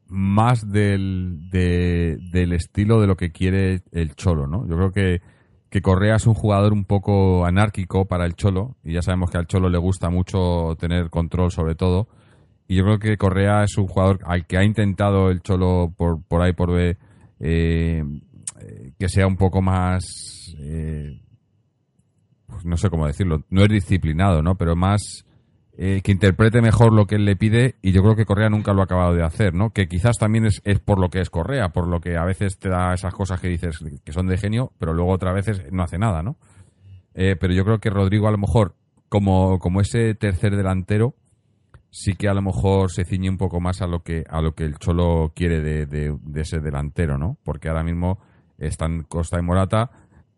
más del, de- del estilo de lo que quiere el Cholo, ¿no? Yo creo que, que Correa es un jugador un poco anárquico para el Cholo, y ya sabemos que al Cholo le gusta mucho tener control sobre todo, y yo creo que Correa es un jugador al que ha intentado el Cholo por, por ahí por eh, eh, que sea un poco más eh, pues no sé cómo decirlo, no es disciplinado, ¿no? Pero más eh, que interprete mejor lo que él le pide y yo creo que Correa nunca lo ha acabado de hacer, ¿no? Que quizás también es, es por lo que es Correa, por lo que a veces te da esas cosas que dices que son de genio, pero luego otras veces no hace nada, ¿no? Eh, pero yo creo que Rodrigo a lo mejor, como, como ese tercer delantero, sí que a lo mejor se ciñe un poco más a lo que, a lo que el Cholo quiere de, de- de ese delantero, ¿no? Porque ahora mismo están Costa y Morata,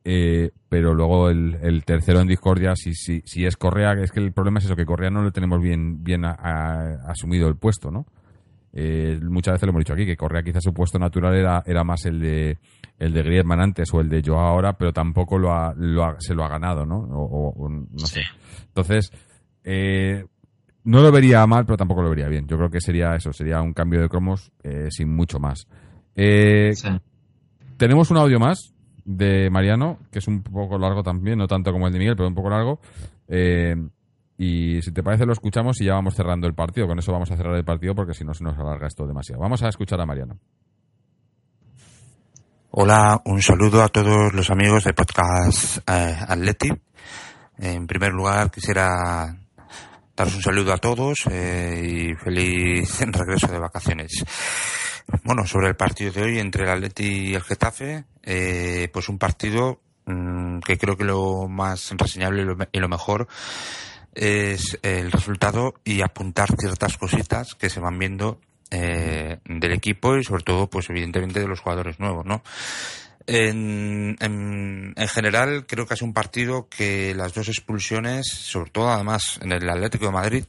eh, pero luego el, el tercero en discordia, si, si, si es Correa, es que el problema es eso, que Correa no lo tenemos bien, bien a- a- asumido el puesto, ¿no? Eh, muchas veces lo hemos dicho aquí, que Correa quizás su puesto natural era, era más el de el de Griezmann antes o el de Joao ahora, pero tampoco lo, ha, lo ha, se lo ha ganado, ¿no? O, o, no sé. Entonces, eh, no lo vería mal, pero tampoco lo vería bien. Yo creo que sería eso, sería un cambio de cromos sin mucho más. Sí. tenemos un audio más de Mariano, que es un poco largo también, no tanto como el de Miguel, pero un poco largo. Eh, y si te parece lo escuchamos y ya vamos cerrando el partido. Con eso vamos a cerrar el partido porque si no se nos alarga esto demasiado. Vamos a escuchar a Mariano. Hola, un saludo a todos los amigos de Podcast eh, Atleti. En primer lugar, quisiera daros un saludo a todos eh, y feliz <laughs> regreso de vacaciones. Bueno, sobre el partido de hoy entre el Atleti y el Getafe, eh, pues un partido mm, que creo que lo más reseñable y lo, y lo mejor es el resultado y apuntar ciertas cositas que se van viendo eh, del equipo y sobre todo, pues evidentemente de los jugadores nuevos, ¿no? En, en, en general, creo que es un partido que las dos expulsiones, sobre todo además en el Atlético de Madrid,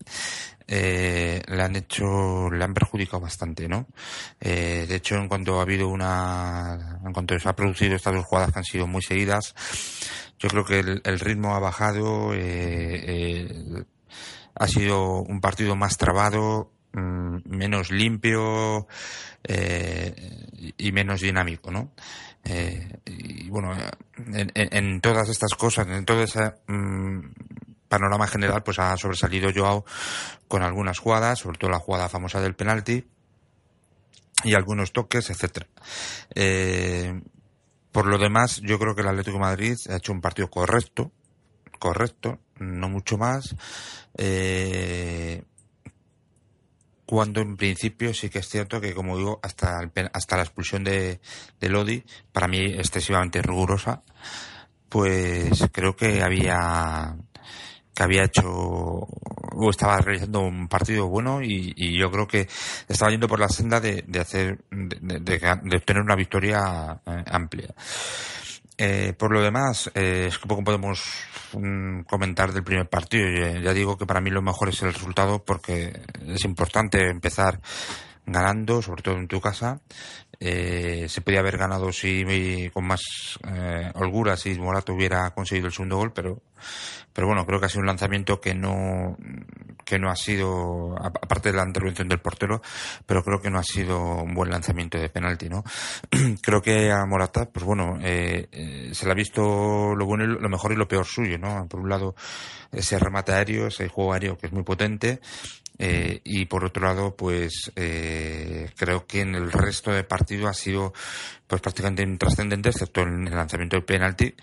eh, le han hecho, le han perjudicado bastante, ¿no? Eh, de hecho, en cuanto ha habido una, en cuanto se ha producido estas dos jugadas que han sido muy seguidas, yo creo que el, el ritmo ha bajado, eh, eh, ha sido un partido más trabado, mm, menos limpio eh, y menos dinámico, ¿no? Eh, y bueno, en, en- todas estas cosas, en todo ese mm, panorama general, pues ha sobresalido Joao con algunas jugadas, sobre todo la jugada famosa del penalti y algunos toques, etcétera. Eh, por lo demás, yo creo que el Atlético Madrid ha hecho un partido correcto, correcto, no mucho más. Eh, cuando en principio sí que es cierto que, como digo, hasta, el hasta la expulsión de, de Lodi, para mí excesivamente rigurosa, pues creo que había que había hecho o estaba realizando un partido bueno y, y yo creo que estaba yendo por la senda de, de hacer de, de- de- obtener una victoria eh, amplia. Eh, por lo demás, eh, es que poco podemos mm, comentar del primer partido. Ya, ya digo que para mí lo mejor es el resultado porque es importante empezar ganando, sobre todo en tu casa. Eh, se podía haber ganado si con más eh, holgura si Morato hubiera conseguido el segundo gol, pero pero bueno, creo que ha sido un lanzamiento que no que no ha sido aparte de la intervención del portero, pero creo que no ha sido un buen lanzamiento de penalti, ¿no? <clears throat> creo que a Morata, pues bueno, eh, eh, se le ha visto lo bueno y lo mejor y lo peor suyo, ¿no? Por un lado, ese remate aéreo, ese juego aéreo que es muy potente, eh, y por otro lado, pues eh, creo que en el resto de partido ha sido pues prácticamente intrascendente, excepto en el lanzamiento del penalti,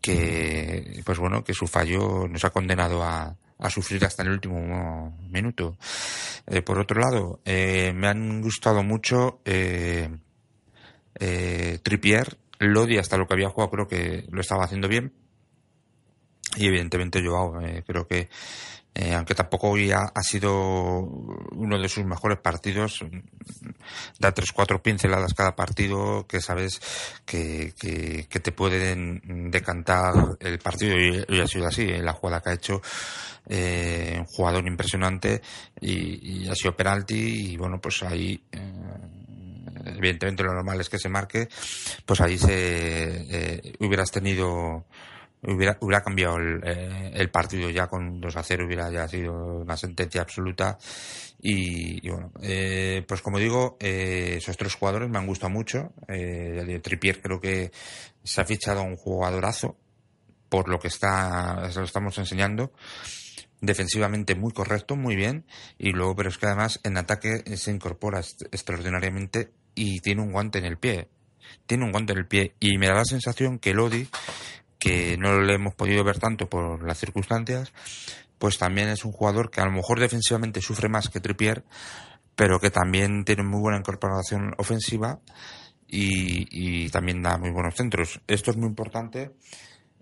que pues bueno, que su fallo nos ha condenado a, a sufrir hasta el último minuto. Eh, por otro lado, eh, me han gustado mucho eh, eh, Trippier, Lodi hasta lo que había jugado creo que lo estaba haciendo bien y evidentemente Joao eh, creo que eh, aunque tampoco hoy ha, sido uno de sus mejores partidos, da tres, cuatro pinceladas cada partido que sabes que, que, que te pueden decantar el partido y, y ha sido así. La jugada que ha hecho, eh, un jugador impresionante y, ha sido penalti y bueno, pues ahí, eh, evidentemente lo normal es que se marque, pues ahí se eh, hubieras tenido hubiera, hubiera cambiado el, eh, el partido ya con 2 a 0 hubiera ya sido una sentencia absoluta. Y, y bueno eh, pues como digo eh, esos tres jugadores me han gustado mucho. Eh, ya digo, Trippier creo que se ha fichado un jugadorazo por lo que está se lo estamos enseñando. Defensivamente muy correcto muy bien. Y luego pero es que además en ataque se incorpora extraordinariamente y tiene un guante en el pie. Tiene un guante en el pie. Y me da la sensación que Lodi que no le hemos podido ver tanto por las circunstancias, pues también es un jugador que a lo mejor defensivamente sufre más que Trippier, pero que también tiene muy buena incorporación ofensiva y, y también da muy buenos centros. Esto es muy importante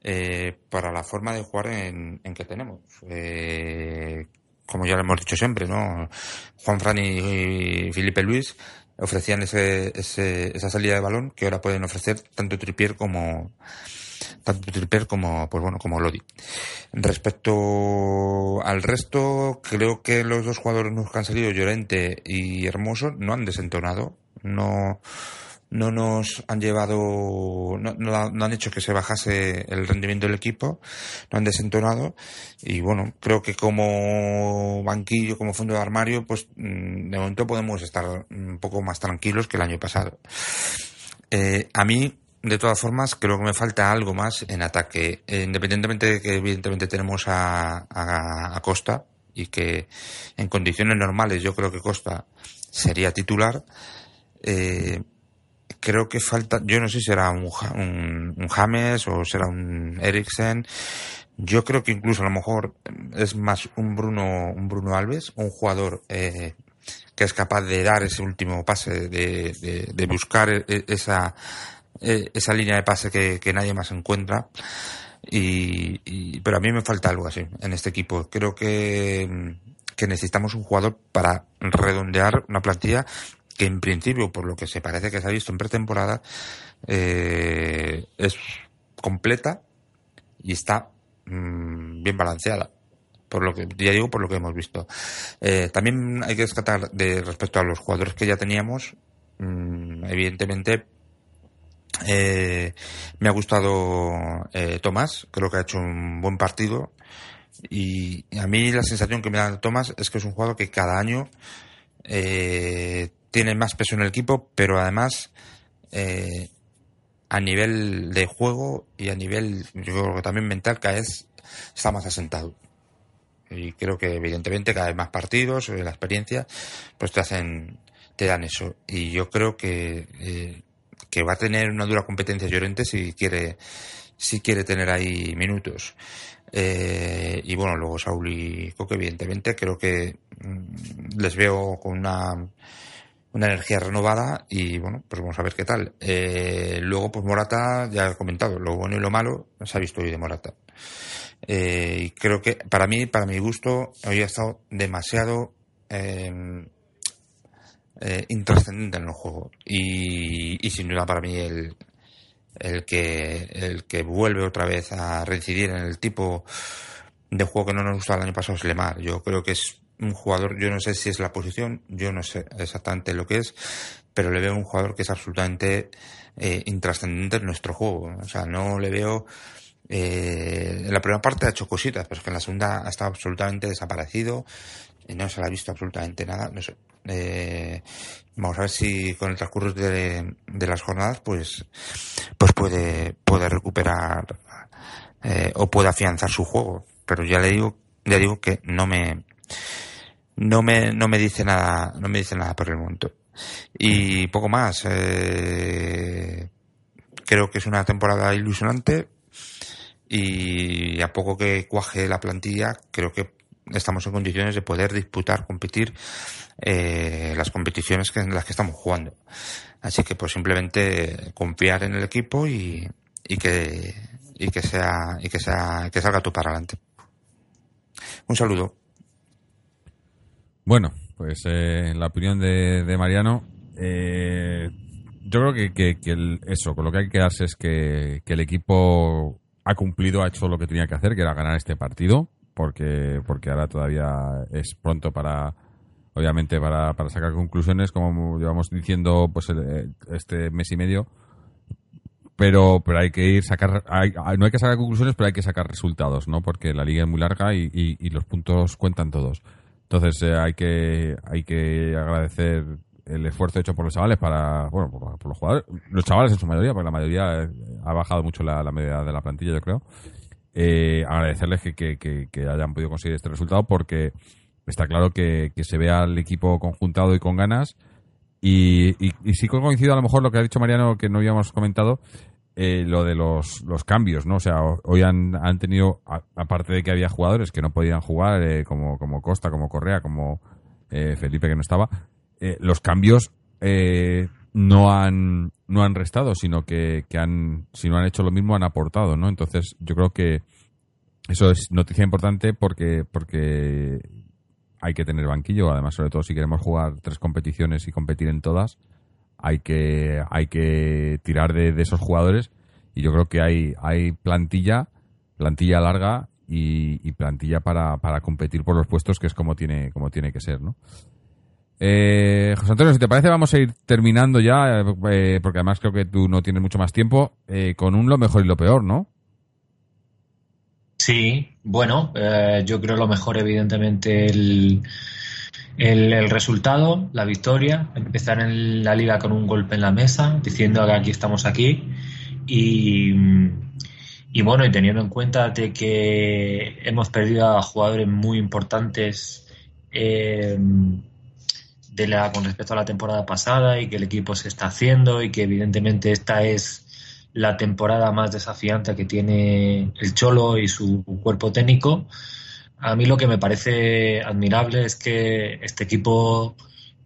eh, para la forma de jugar en, en que tenemos. Eh, como ya lo hemos dicho siempre, ¿no? Juan Fran y, Felipe Luis ofrecían ese, ese, esa salida de balón que ahora pueden ofrecer tanto Trippier como, tanto Tripper como, pues bueno, como Lodi. Respecto al resto, creo que los dos jugadores que han salido, Llorente y Hermoso, no han desentonado, no, no nos han llevado, no, no, han hecho que se bajase el rendimiento del equipo, no han desentonado y bueno, creo que como banquillo, como fondo de armario, pues mm, de momento podemos estar un poco más tranquilos que el año pasado. Eh, a mí, de todas formas, creo que me falta algo más en ataque, eh, independientemente de que evidentemente tenemos a, a, Costa y que en condiciones normales yo creo que Costa sería titular. Eh, creo que falta, yo no sé si será un, un, James o será un Eriksen. Yo creo que incluso a lo mejor es más un Bruno, un Bruno Alves, un jugador eh, que es capaz de dar ese último pase, de, de, buscar e, e, esa, e, esa línea de pase que, nadie más encuentra. Y, pero a mí me falta algo así en este equipo. Creo que, que necesitamos un jugador para redondear una plantilla que en principio, por lo que se parece que se ha visto en pretemporada, eh, es completa y está mm, bien balanceada. Por lo que, ya digo, por lo que hemos visto. Eh, también hay que destacar de respecto a los jugadores que ya teníamos, mm, evidentemente, eh, me ha gustado Tomás, creo que ha hecho un buen partido. Y a mí la sensación que me da Tomás es que es un jugador que cada año eh, tiene más peso en el equipo, pero además eh, a nivel de juego y a nivel, yo creo que también mental, cada vez está más asentado. Y creo que evidentemente cada vez más partidos, eh, la experiencia, pues te hacen, te dan eso. Y yo creo que, eh, que va a tener una dura competencia Llorente si quiere, si quiere tener ahí minutos. y bueno, luego Saúl y Coque, evidentemente, creo que mm, les veo con una una energía renovada y bueno, pues vamos a ver qué tal. Eh, luego, pues Morata, ya he comentado, lo bueno y lo malo se ha visto hoy de Morata. Eh, y creo que para mí, para mi gusto, hoy ha estado demasiado eh, eh, intrascendente en el juego. Y, y, sin duda para mí el, el, que, el que vuelve otra vez a reincidir en el tipo de juego que no nos gustó el año pasado es Lemar. Yo creo que es un jugador, yo no sé si es la posición, yo no sé exactamente lo que es, pero le veo un jugador que es absolutamente eh, intrascendente en nuestro juego. O sea, no le veo. Eh, en la primera parte ha hecho cositas, pero es que en la segunda ha estado absolutamente desaparecido. No se le ha visto absolutamente nada. No sé. Eh, vamos a ver si con el transcurso de, de las jornadas, pues, pues puede, puede recuperar eh, o puede afianzar su juego. Pero ya le digo, ya digo que no me, no me, no me dice nada, no me dice nada por el momento. Y poco más. Eh, creo que es una temporada ilusionante y a poco que cuaje la plantilla, creo que estamos en condiciones de poder disputar, competir eh, las competiciones que, en las que estamos jugando. Así que pues simplemente confiar en el equipo y, y que y que sea y que sea que salga tú para adelante. Un saludo. Bueno, pues eh, la opinión de, de Mariano, eh, yo creo que, que, eso, con lo que hay que quedarse es que, el equipo ha cumplido, ha hecho lo que tenía que hacer, que era ganar este partido, porque, porque ahora todavía es pronto para, obviamente, para, para sacar conclusiones, como llevamos diciendo pues este mes y medio, pero pero hay que ir sacar no hay que sacar conclusiones pero hay que sacar resultados no porque la liga es muy larga y, y los puntos cuentan todos. Entonces eh, hay que hay que agradecer el esfuerzo hecho por los chavales para, bueno, por, los jugadores, los chavales en su mayoría, porque la mayoría eh, ha bajado mucho la, la media de la plantilla, yo creo. Eh, agradecerles que, hayan podido conseguir este resultado porque está claro que, se vea al equipo conjuntado y con ganas. Y, y, y sí coincido a lo mejor lo que ha dicho Mariano, que no habíamos comentado, eh, lo de los, cambios, ¿no? O sea, hoy han, han tenido, aparte de que había jugadores que no podían jugar, eh, como, como Costa, como Correa, como eh, Felipe que no estaba, los cambios no han no han restado, sino que, que, han, si no han hecho lo mismo, han aportado, ¿no? Entonces, yo creo que eso es noticia importante porque, porque hay que tener banquillo, además, sobre todo si queremos jugar tres competiciones y competir en todas hay que, hay que tirar de, esos jugadores y yo creo que hay, hay plantilla, plantilla larga y, y plantilla para, para competir por los puestos, que es como tiene, como tiene que ser, ¿no? Eh, José Antonio, si te parece, vamos a ir terminando ya, eh, porque además creo que tú no tienes mucho más tiempo, eh, con un lo mejor y lo peor, ¿no? Sí, bueno, eh, yo creo lo mejor, evidentemente, el, el, resultado, la victoria, empezar en la liga con un golpe en la mesa, diciendo que aquí estamos aquí. Y, y bueno, y teniendo en cuenta de que hemos perdido a jugadores muy importantes eh, de la, con respecto a la temporada pasada y que el equipo se está haciendo y que evidentemente esta es la temporada más desafiante que tiene el Cholo y su cuerpo técnico. A mí lo que me parece admirable es que este equipo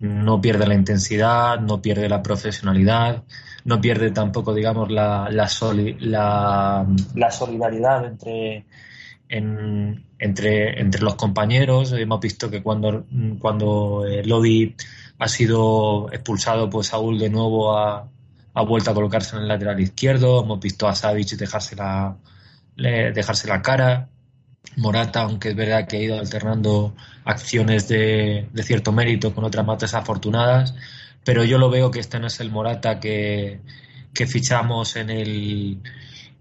no pierde la intensidad, no pierde la profesionalidad, no pierde tampoco, digamos, la, la, la solidaridad entre, en- entre, entre los compañeros. Hemos visto que cuando, cuando Lodi ha sido expulsado, pues Saúl de nuevo ha, ha vuelto a colocarse en el lateral izquierdo. Hemos visto a Savic dejarse la, dejarse la cara. Morata, aunque es verdad que ha ido alternando acciones de, de cierto mérito con otras más desafortunadas, pero yo lo veo que este no es el Morata que, que fichamos en el,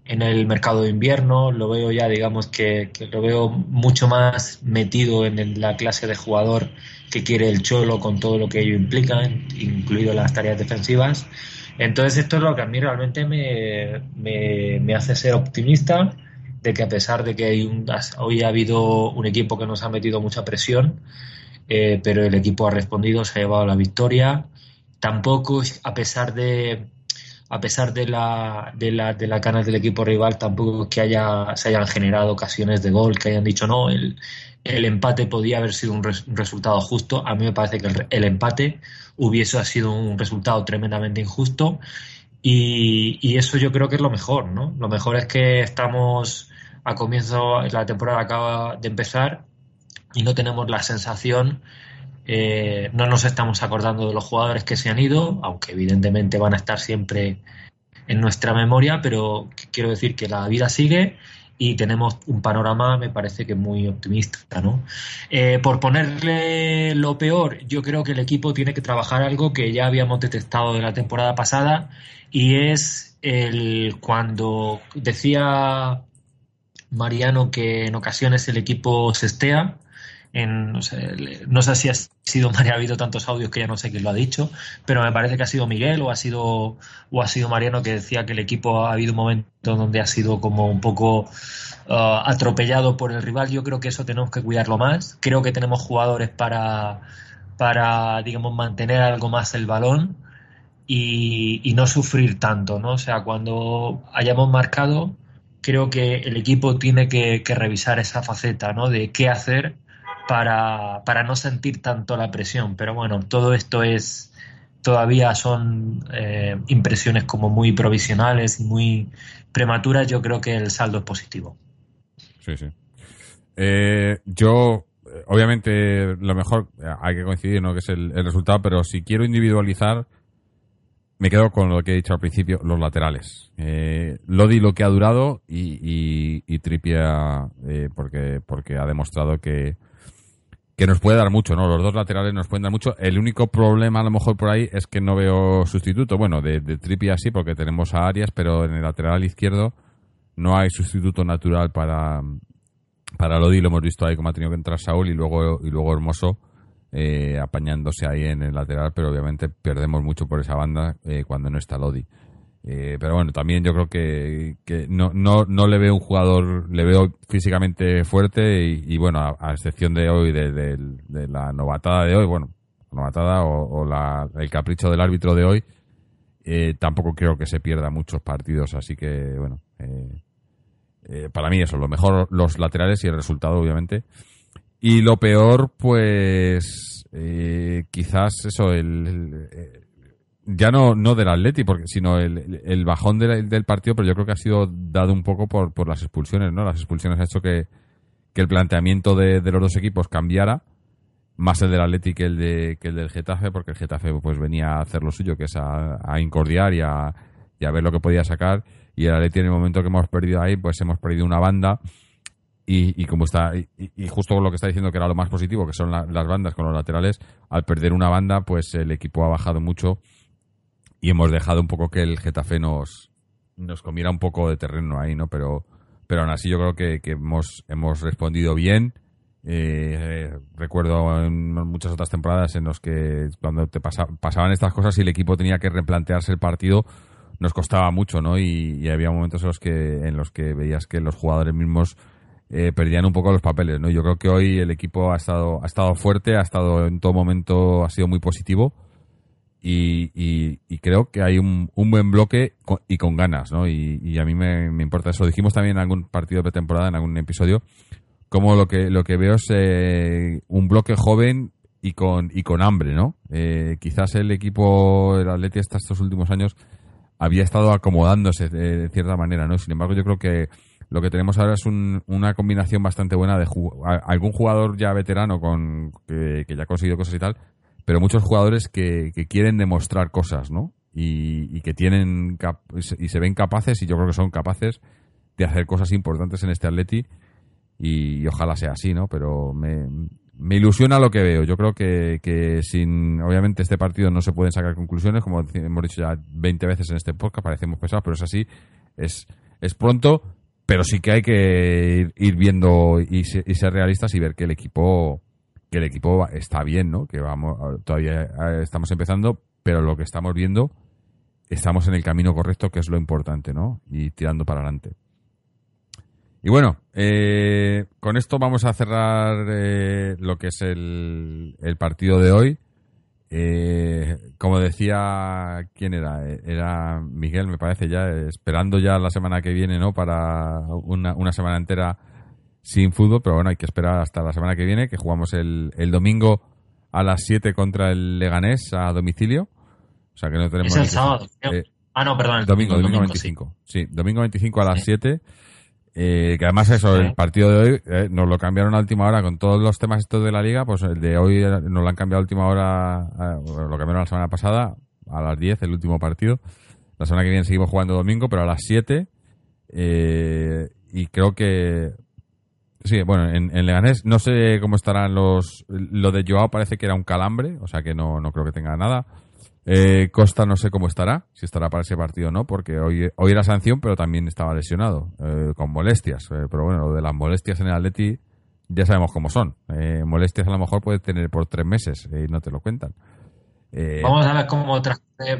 en el mercado de invierno, lo veo ya, digamos, que, lo veo mucho más metido en la clase de jugador que quiere el Cholo con todo lo que ello implica, incluido las tareas defensivas. Entonces esto es lo que a mí realmente me, me, me hace ser optimista de que a pesar de que hay un- hoy ha habido un equipo que nos ha metido mucha presión, eh, pero el equipo ha respondido, se ha llevado la victoria. Tampoco, a pesar de a pesar de la, de la, de la ganas del equipo rival, tampoco es que haya, se hayan generado ocasiones de gol, que hayan dicho no, el, empate podía haber sido un resultado justo. A mí me parece que el, el empate hubiese sido un resultado tremendamente injusto y, y eso yo creo que es lo mejor, ¿no? Lo mejor es que estamos a comienzo, la temporada acaba de empezar y no tenemos la sensación, eh, no nos estamos acordando de los jugadores que se han ido, aunque evidentemente van a estar siempre en nuestra memoria, pero qu- quiero decir que la vida sigue y tenemos un panorama, me parece que muy optimista, ¿no? Eh, por ponerle lo peor, yo creo que el equipo tiene que trabajar algo que ya habíamos detectado de la temporada pasada y es el cuando decía Mariano que en ocasiones el equipo se estea. En, no, sé, no sé si ha sido María, <laughs> ha habido tantos audios que ya no sé quién lo ha dicho, pero me parece que ha sido Miguel o ha sido, o ha sido Mariano que decía que el equipo ha habido momentos donde ha sido como un poco ah, atropellado por el rival. Yo creo que eso tenemos que cuidarlo más. Creo que tenemos jugadores para, para digamos, mantener algo más el balón y, y no sufrir tanto, ¿no? O sea, cuando hayamos marcado, creo que el equipo tiene que, que revisar esa faceta, ¿no? De qué hacer para, para no sentir tanto la presión. Pero bueno, todo esto es todavía son eh, impresiones como muy provisionales y muy prematuras. Yo creo que el saldo es positivo. Sí, sí. Eh, yo, obviamente, lo mejor, hay que coincidir, ¿no? Que es el, el resultado, pero si quiero individualizar, me quedo con lo que he dicho al principio, los laterales. Eh, Lodi lo que ha durado y, y, y Trippier, eh, porque, porque ha demostrado que, que nos puede dar mucho, ¿no? Los dos laterales nos pueden dar mucho. El único problema, a lo mejor, por ahí es que no veo sustituto. Bueno, de, de Trippier sí, porque tenemos a Arias, pero en el lateral izquierdo no hay sustituto natural para, para Lodi. Lo hemos visto ahí como ha tenido que entrar Saúl y luego, y luego Hermoso eh, apañándose ahí en el lateral, pero obviamente perdemos mucho por esa banda eh, cuando no está Lodi. Eh, pero bueno, también yo creo que, no, no, no le veo un jugador, le veo físicamente fuerte y, y bueno, a, excepción de hoy, de, la novatada de hoy, bueno, novatada o, o la, el capricho del árbitro de hoy, eh, tampoco creo que se pierda muchos partidos, así que bueno, eh, eh, para mí eso, lo mejor los laterales y el resultado, obviamente. Y lo peor, pues eh, quizás eso, el, el- eh, ya no, no del Atleti, porque, sino el, el bajón del, del partido, pero yo creo que ha sido dado un poco por, por las expulsiones, ¿no? Las expulsiones ha hecho que, que el planteamiento de, los dos equipos cambiara, más el del Atleti que el, de, que el del Getafe, porque el Getafe pues venía a hacer lo suyo, que es a, incordiar y a, y a ver lo que podía sacar. y el Atleti en el momento que hemos perdido ahí, pues hemos perdido una banda y, como está, y, justo lo que está diciendo que era lo más positivo, que son las bandas con los laterales, al perder una banda, pues el equipo ha bajado mucho y hemos dejado un poco que el Getafe nos, nos comiera un poco de terreno ahí, ¿no? Pero, pero aún así yo creo que, hemos, hemos respondido bien. Eh, recuerdo en muchas otras temporadas en los que cuando te pasaban estas cosas y el equipo tenía que replantearse el partido, nos costaba mucho, ¿no? Y, y, había momentos en los que en los que veías que los jugadores mismos eh, perdían un poco los papeles, ¿no? Yo creo que hoy el equipo ha estado, ha estado fuerte, ha estado en todo momento, ha sido muy positivo y, y, creo que hay un, un buen bloque y con ganas, ¿no? Y, a mí me, importa eso. Dijimos también en algún partido de temporada, en algún episodio, como lo que, lo que veo es eh, un bloque joven y con, y con hambre, ¿no? Eh, quizás el equipo, el Atleti estos últimos años había estado acomodándose de cierta manera, ¿no? Sin embargo, yo creo que lo que tenemos ahora es una combinación bastante buena de algún jugador ya veterano con que, ya ha conseguido cosas y tal, pero muchos jugadores que, quieren demostrar cosas, ¿no? Y, que tienen y se ven capaces, y yo creo que son capaces de hacer cosas importantes en este Atleti, y, ojalá sea así, ¿no? Pero me, me ilusiona lo que veo. Yo creo que, que, sin, obviamente, este partido no se pueden sacar conclusiones, como hemos dicho ya 20 veces en este podcast, parecemos pesados, pero es así, es, es pronto, pero sí que hay que ir, viendo y, ser realistas y ver que el equipo que el equipo está bien, ¿no? Que vamos todavía eh, estamos empezando, pero lo que estamos viendo estamos en el camino correcto, que es lo importante, ¿no? Y tirando para adelante. Y bueno, eh, con esto vamos a cerrar eh, lo que es el, el partido de hoy. Eh, como decía, ¿quién era? Era Miguel, me parece, ya esperando ya la semana que viene, ¿no? Para una, una semana entera sin fútbol, pero bueno, hay que esperar hasta la semana que viene, que jugamos el, el domingo a las 7 contra el Leganés a domicilio. O sea que no tenemos... Es el sábado. Eh, ah, no, perdón. El domingo, domingo, 25. Sí. domingo 25 a las 7. Eh, que además eso, el partido de hoy eh, nos lo cambiaron a última hora con todos los temas estos de la liga, pues el de hoy nos lo han cambiado a última hora, eh, lo cambiaron la semana pasada, a las 10, el último partido. La semana que viene seguimos jugando domingo, pero a las 7. y creo que... Sí, bueno, en, en, Leganés no sé cómo estarán los... Lo de Joao parece que era un calambre, o sea que no, no creo que tenga nada. Eh, Costa no sé cómo estará, si estará para ese partido o no, porque hoy, hoy era sanción, pero también estaba lesionado, eh, con molestias. Eh, pero bueno, lo de las molestias en el Atleti ya sabemos cómo son. Eh, molestias a lo mejor puedes tener por tres meses y no te lo cuentan. Vamos a ver cómo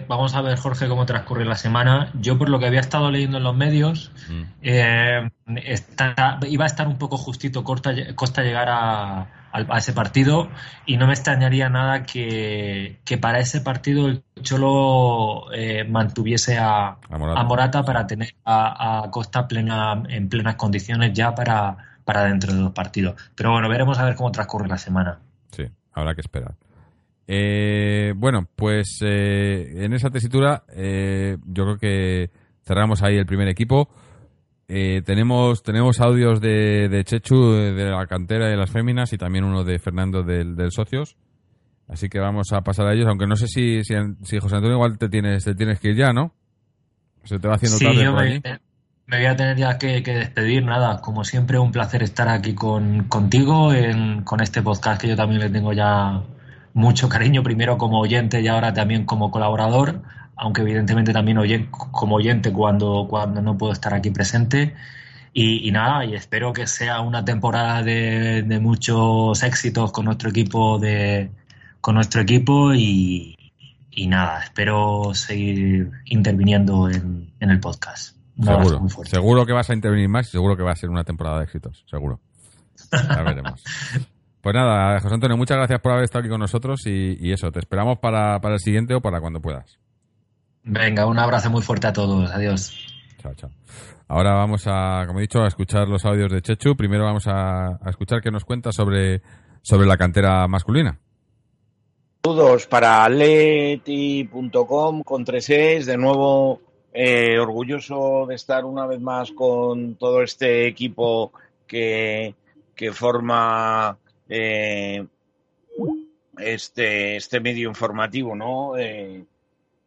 vamos a ver Jorge cómo transcurre la semana. Yo por lo que había estado leyendo en los medios mm. iba a estar un poco justito Costa, Costa llegar a a ese partido y no me extrañaría nada que, para ese partido el Cholo eh, mantuviese a, a, Morata. para tener a, Costa plena, en plenas condiciones ya para, para dentro de los partidos. Pero bueno, veremos a ver cómo transcurre la semana. Sí, habrá que esperar. Eh, bueno, pues eh, en esa tesitura yo creo que cerramos ahí el primer equipo. Eh, tenemos, tenemos audios de, de, Chechu, de la cantera de las féminas y también uno de Fernando del, del Socios. Así que vamos a pasar a ellos, aunque no sé si, si, José Antonio igual te tienes, te tienes que ir ya, ¿no? Se te va haciendo tarde yo me, me, voy a tener ya que, despedir. Nada, como siempre, un placer estar aquí con, contigo en, con este podcast que yo también le tengo ya mucho cariño, primero como oyente y ahora también como colaborador aunque evidentemente también oye, como oyente cuando, cuando no puedo estar aquí presente. Y, nada, y espero que sea una temporada de, muchos éxitos con nuestro equipo de con nuestro equipo y, nada, espero seguir interviniendo en, el podcast. seguro, seguro que vas a intervenir más y seguro que va a ser una temporada de éxitos, seguro. Ya veremos. <laughs> Pues nada, José Antonio, muchas gracias por haber estado aquí con nosotros y, eso, te esperamos para, para el siguiente o para cuando puedas. Venga, un abrazo muy fuerte a todos. Adiós. Chao, chao. Ahora vamos a, como he dicho, a escuchar los audios de Chechu. Primero vamos a, escuchar qué nos cuenta sobre, sobre la cantera masculina. Saludos para leti.com con 3 De nuevo, eh, orgulloso de estar una vez más con todo este equipo que, que forma eh, este, este medio informativo, ¿no? Eh,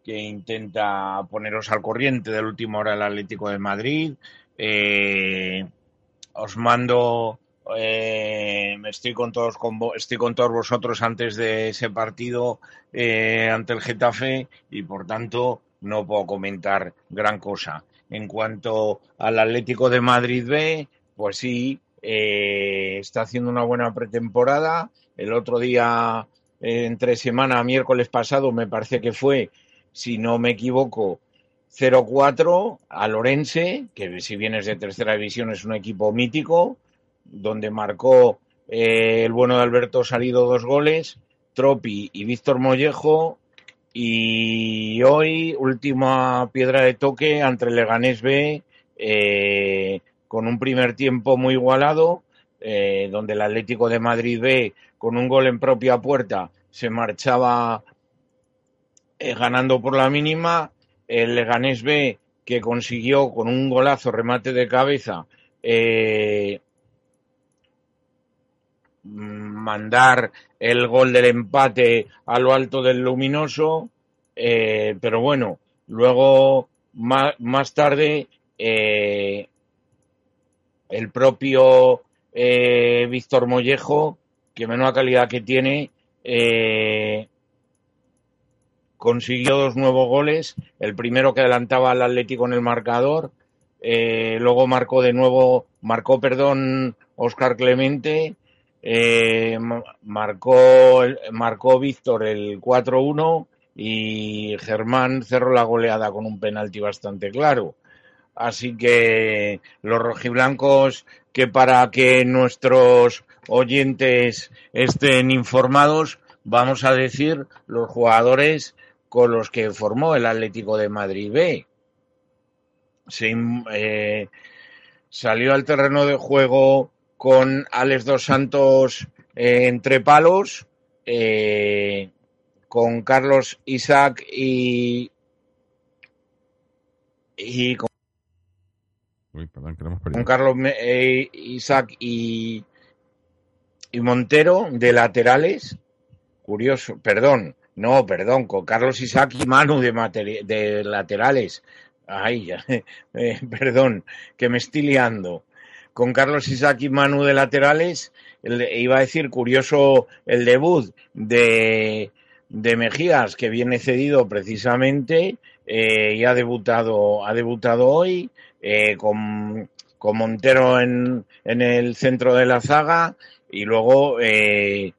que intenta poneros al corriente del último hora del Atlético de Madrid. Eh, os mando, estoy con todos, con, estoy con todos vosotros antes de ese partido ante el Getafe y por tanto no puedo comentar gran cosa. En cuanto al Atlético de Madrid B, pues sí, eh, está haciendo una buena pretemporada. El otro día, eh, entre semana, miércoles pasado, me parece que fue, si no me equivoco, 0-4 a Lorense, que si bien es de tercera división es un equipo mítico, donde marcó eh, el bueno de Alberto Salido dos goles, Tropi y Víctor Mollejo, y hoy última piedra de toque ante el Leganés B, con un primer tiempo muy igualado, eh, donde el Atlético de Madrid B, con un gol en propia puerta, se marchaba eh, ganando por la mínima. El Leganés B que consiguió con un golazo remate de cabeza eh, mandar el gol del empate a lo alto del luminoso, pero bueno, luego más, más tarde el propio eh, Víctor Mollejo, que menuda calidad que tiene, eh, consiguió dos nuevos goles, el primero que adelantaba al Atlético en el marcador, eh, luego marcó de nuevo, marcó, perdón, Oscar Clemente, eh, marcó, marcó Víctor el 4-1 y Germán cerró la goleada con un penalti bastante claro. Así que los rojiblancos, que para que nuestros oyentes estén informados, vamos a decir los jugadores con los que formó el Atlético de Madrid B. Eh, salió al terreno de juego con Alex Dos Santos eh, entre palos, eh, con Carlos Isaac y, y con, Con Carlos eh, Isaac y, y Montero de laterales. Curioso, perdón, no, perdón, con Carlos Isaac y Manu de, laterales. Ay, ya, <laughs> eh, perdón, que me estoy liando. Con Carlos Isaac y Manu de laterales, iba a decir curioso el debut de, de Mejías, que viene cedido precisamente eh, y ha debutado, ha debutado hoy eh, con, con Montero en, en el centro de la zaga y luego eh,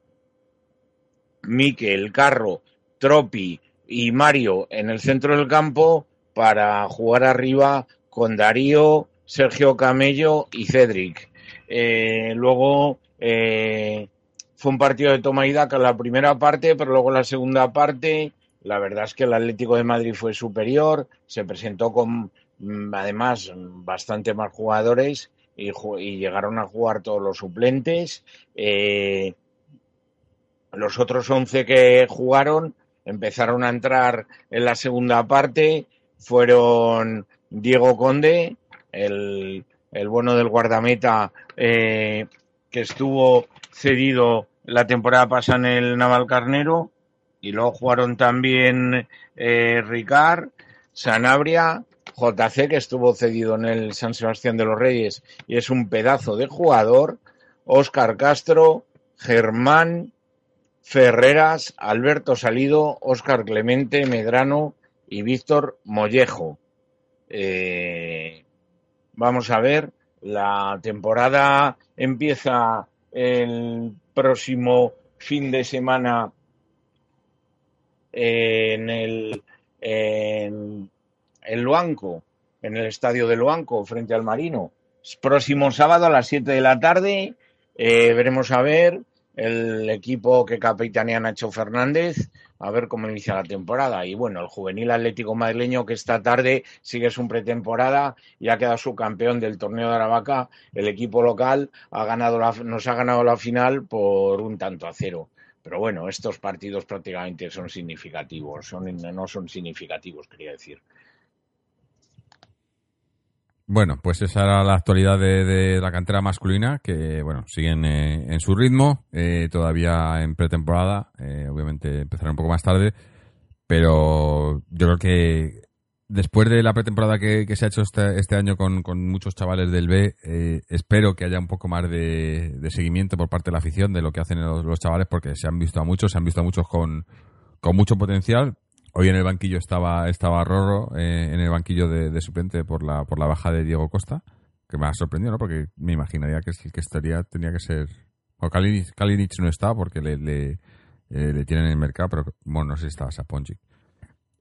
Miquel, Carro, Tropi y Mario en el centro del campo para jugar arriba con Darío, Sergio Camello y Cedric. Eh, luego eh, fue un partido de toma y daca en la primera parte, pero luego la segunda parte, la verdad es que el Atlético de Madrid fue superior, se presentó con además bastante más jugadores y, ju- y llegaron a jugar todos los suplentes. Eh, los otros 11 que jugaron empezaron a entrar en la segunda parte. Fueron Diego Conde, el, el bueno del guardameta eh, que estuvo cedido la temporada pasada en el Navalcarnero. Y luego jugaron también eh, Ricard, Sanabria, JC, que estuvo cedido en el San Sebastián de los Reyes y es un pedazo de jugador. Óscar Castro, Germán, Ferreras, Alberto Salido, Óscar Clemente, Medrano y Víctor Mollejo. Eh, vamos a ver, la temporada empieza el próximo fin de semana en el en el Luanco, en el estadio de Luanco, frente al Marino. Próximo sábado a las 7 de la tarde eh, veremos a ver el equipo que capitanea Nacho Fernández, a ver cómo inicia la temporada. Y bueno, el juvenil atlético madrileño que esta tarde sigue su pretemporada y ha quedado subcampeón del torneo de Aravaca. El equipo local ha ganado la, nos ha ganado la final por un tanto a cero. Pero bueno, estos partidos prácticamente son significativos, son, no son significativos, quería decir. Bueno, pues esa era la actualidad de, de la cantera masculina, que bueno, siguen eh, en su ritmo, eh, todavía en pretemporada, eh, obviamente empezará un poco más tarde, pero yo creo que después de la pretemporada que, se ha hecho este, este año con, muchos chavales del B, eh, espero que haya un poco más de, seguimiento por parte de la afición de lo que hacen los, chavales, porque se han visto a muchos, se han visto a muchos con mucho potencial. Hoy en el banquillo estaba, estaba Rorro, eh, en el banquillo de, suplente por la, por la baja de Diego Costa, que me ha sorprendido, ¿no? Porque me imaginaría que el que estaría tenía que ser... O Kalinic, Kalinic no está porque le, eh, le tienen en el mercado, pero bueno, no sé si estaba Saponjic.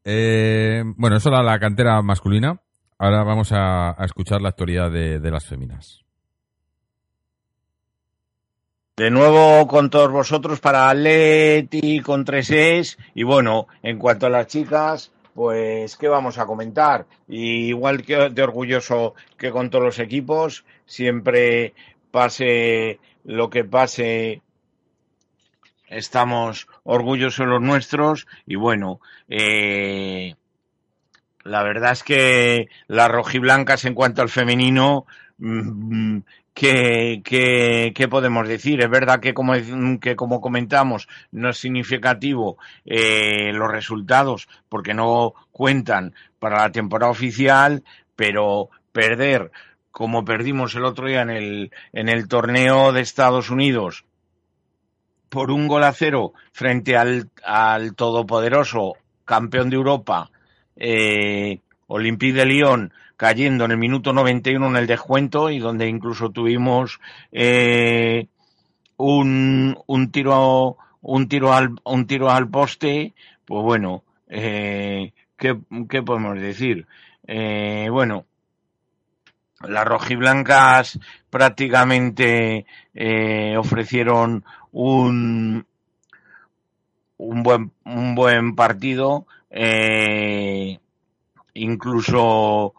Eh, bueno, eso era la cantera masculina. Ahora vamos a, a escuchar la actualidad de, de las féminas. De nuevo con todos vosotros para Atleti con 3 y bueno, en cuanto a las chicas, pues qué vamos a comentar. Y igual que de orgulloso que con todos los equipos, siempre pase lo que pase, estamos orgullosos los nuestros y bueno, eh, la verdad es que las rojiblancas en cuanto al femenino, ¿qué, qué, qué podemos decir? Es verdad que como, que como comentamos, no es significativo eh, los resultados porque no cuentan para la temporada oficial, pero perder como perdimos el otro día en el, en el torneo de Estados Unidos por un gol a cero frente al, al todopoderoso campeón de Europa, eh, Olympique de Lyon, cayendo en el minuto 91 en el descuento y donde incluso tuvimos eh, un, un tiro un tiro al un tiro al poste, pues bueno, eh, ¿qué, ¿qué podemos decir? Eh, bueno, las rojiblancas prácticamente eh, ofrecieron un, un buen un buen partido eh, incluso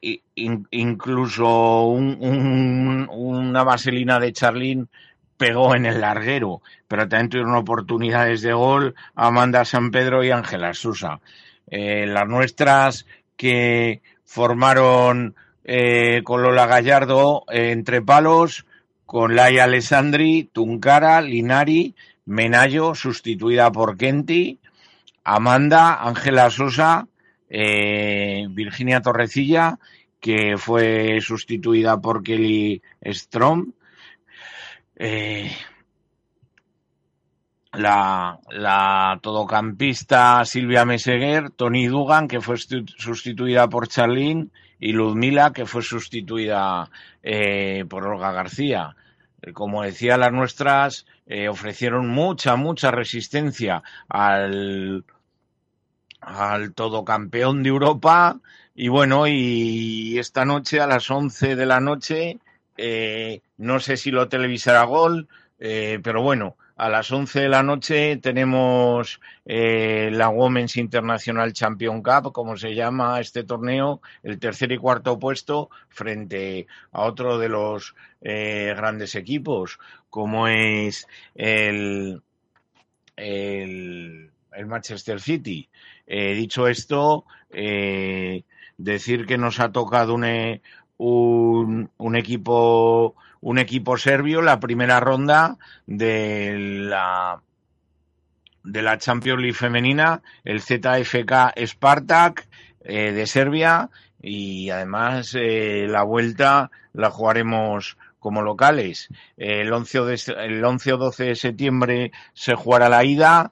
in, incluso un, una vaselina de Charlín pegó en el larguero, pero también tuvieron oportunidades de gol Amanda San Pedro y Ángela Susa. Eh, las nuestras que formaron eh, con Lola Gallardo eh, entre palos, con Laia Alessandri, Tuncara, Linari, Menayo, sustituida por Kenti, Amanda, Ángela Sosa, eh, Virginia Torrecilla, que fue sustituida por Kelly Strom, eh, la, todocampista Silvia Meseguer, Tony Dugan, que fue sustituida por Charlene, y Ludmila, que fue sustituida eh, por Olga García. Como decía, las nuestras ofrecieron mucha, mucha resistencia al, al todocampeón de Europa. Y bueno, y esta noche a las 11 de la noche, eh, no sé si lo televisará Gol, eh, pero bueno, a las 11 de la noche tenemos eh, la Women's International Champion Cup, como se llama este torneo, el tercer y cuarto puesto frente a otro de los eh, grandes equipos, como es el, el, el Manchester City. Eh, dicho esto, eh, decir que nos ha tocado un, eh, un, un equipo un equipo serbio la primera ronda de la de la Champions League femenina, el ZFK Spartak eh, de Serbia y además la vuelta la jugaremos como locales. El 11, o, de, el 11 o 12 de septiembre se jugará la ida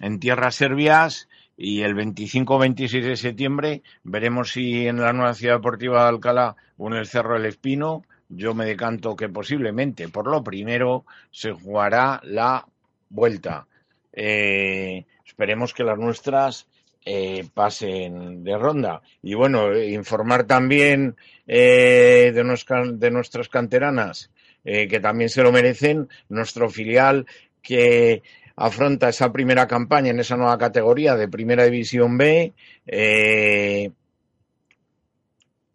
en tierras serbias y el 25-26 de septiembre veremos si en la nueva ciudad deportiva de Alcalá o en el Cerro del Espino, yo me decanto que posiblemente por lo primero se jugará la vuelta. Eh, esperemos que las nuestras eh, pasen de ronda. Y bueno, informar también eh, de, nuestras, canteranas que también se lo merecen, nuestro filial que afronta esa primera campaña en esa nueva categoría de Primera División B eh,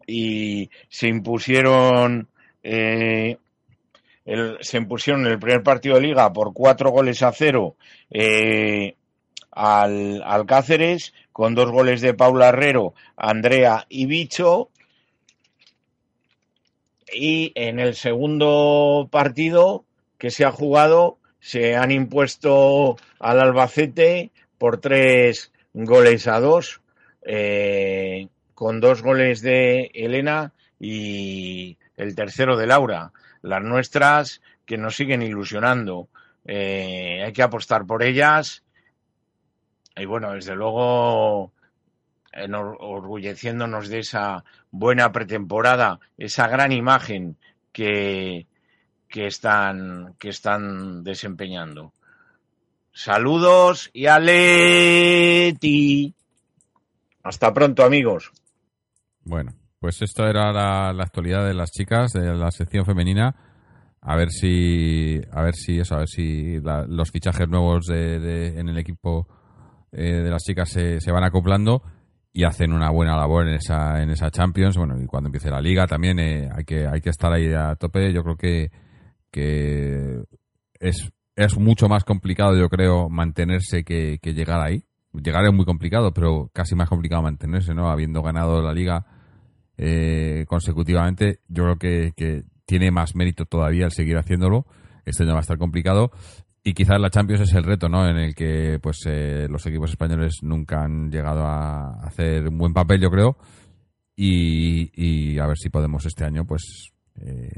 y se impusieron eh, el, se impusieron en el primer partido de liga por cuatro goles a cero eh, al, al Cáceres con dos goles de Paula Herrero, Andrea y Bicho. Y en el segundo partido que se ha jugado se han impuesto al Albacete por tres goles a dos, eh, con dos goles de Elena y el tercero de Laura. Las nuestras que nos siguen ilusionando. Eh, hay que apostar por ellas. Y bueno, desde luego, orgulleciéndonos de esa buena pretemporada, esa gran imagen que, que, están, que están desempeñando. Saludos y aleti. Hasta pronto, amigos. Bueno, pues esto era la, actualidad de las chicas de la sección femenina. A ver si, a ver si eso, a ver si los fichajes nuevos de, en el equipo eh, de las chicas se, se, van acoplando y hacen una buena labor en esa, en esa Champions. Bueno, y cuando empiece la liga también eh, hay que, hay que estar ahí a tope. Yo creo que, que es es mucho más complicado, yo creo, mantenerse que, llegar ahí. Llegar es muy complicado, pero casi más complicado mantenerse, ¿no? Habiendo ganado la liga eh, consecutivamente, yo creo que, tiene más mérito todavía el seguir haciéndolo. Este año va a estar complicado. Y quizás la Champions es el reto, ¿no? En el que pues eh, los equipos españoles nunca han llegado a hacer un buen papel, yo creo. Y a ver si podemos este año, pues, eh,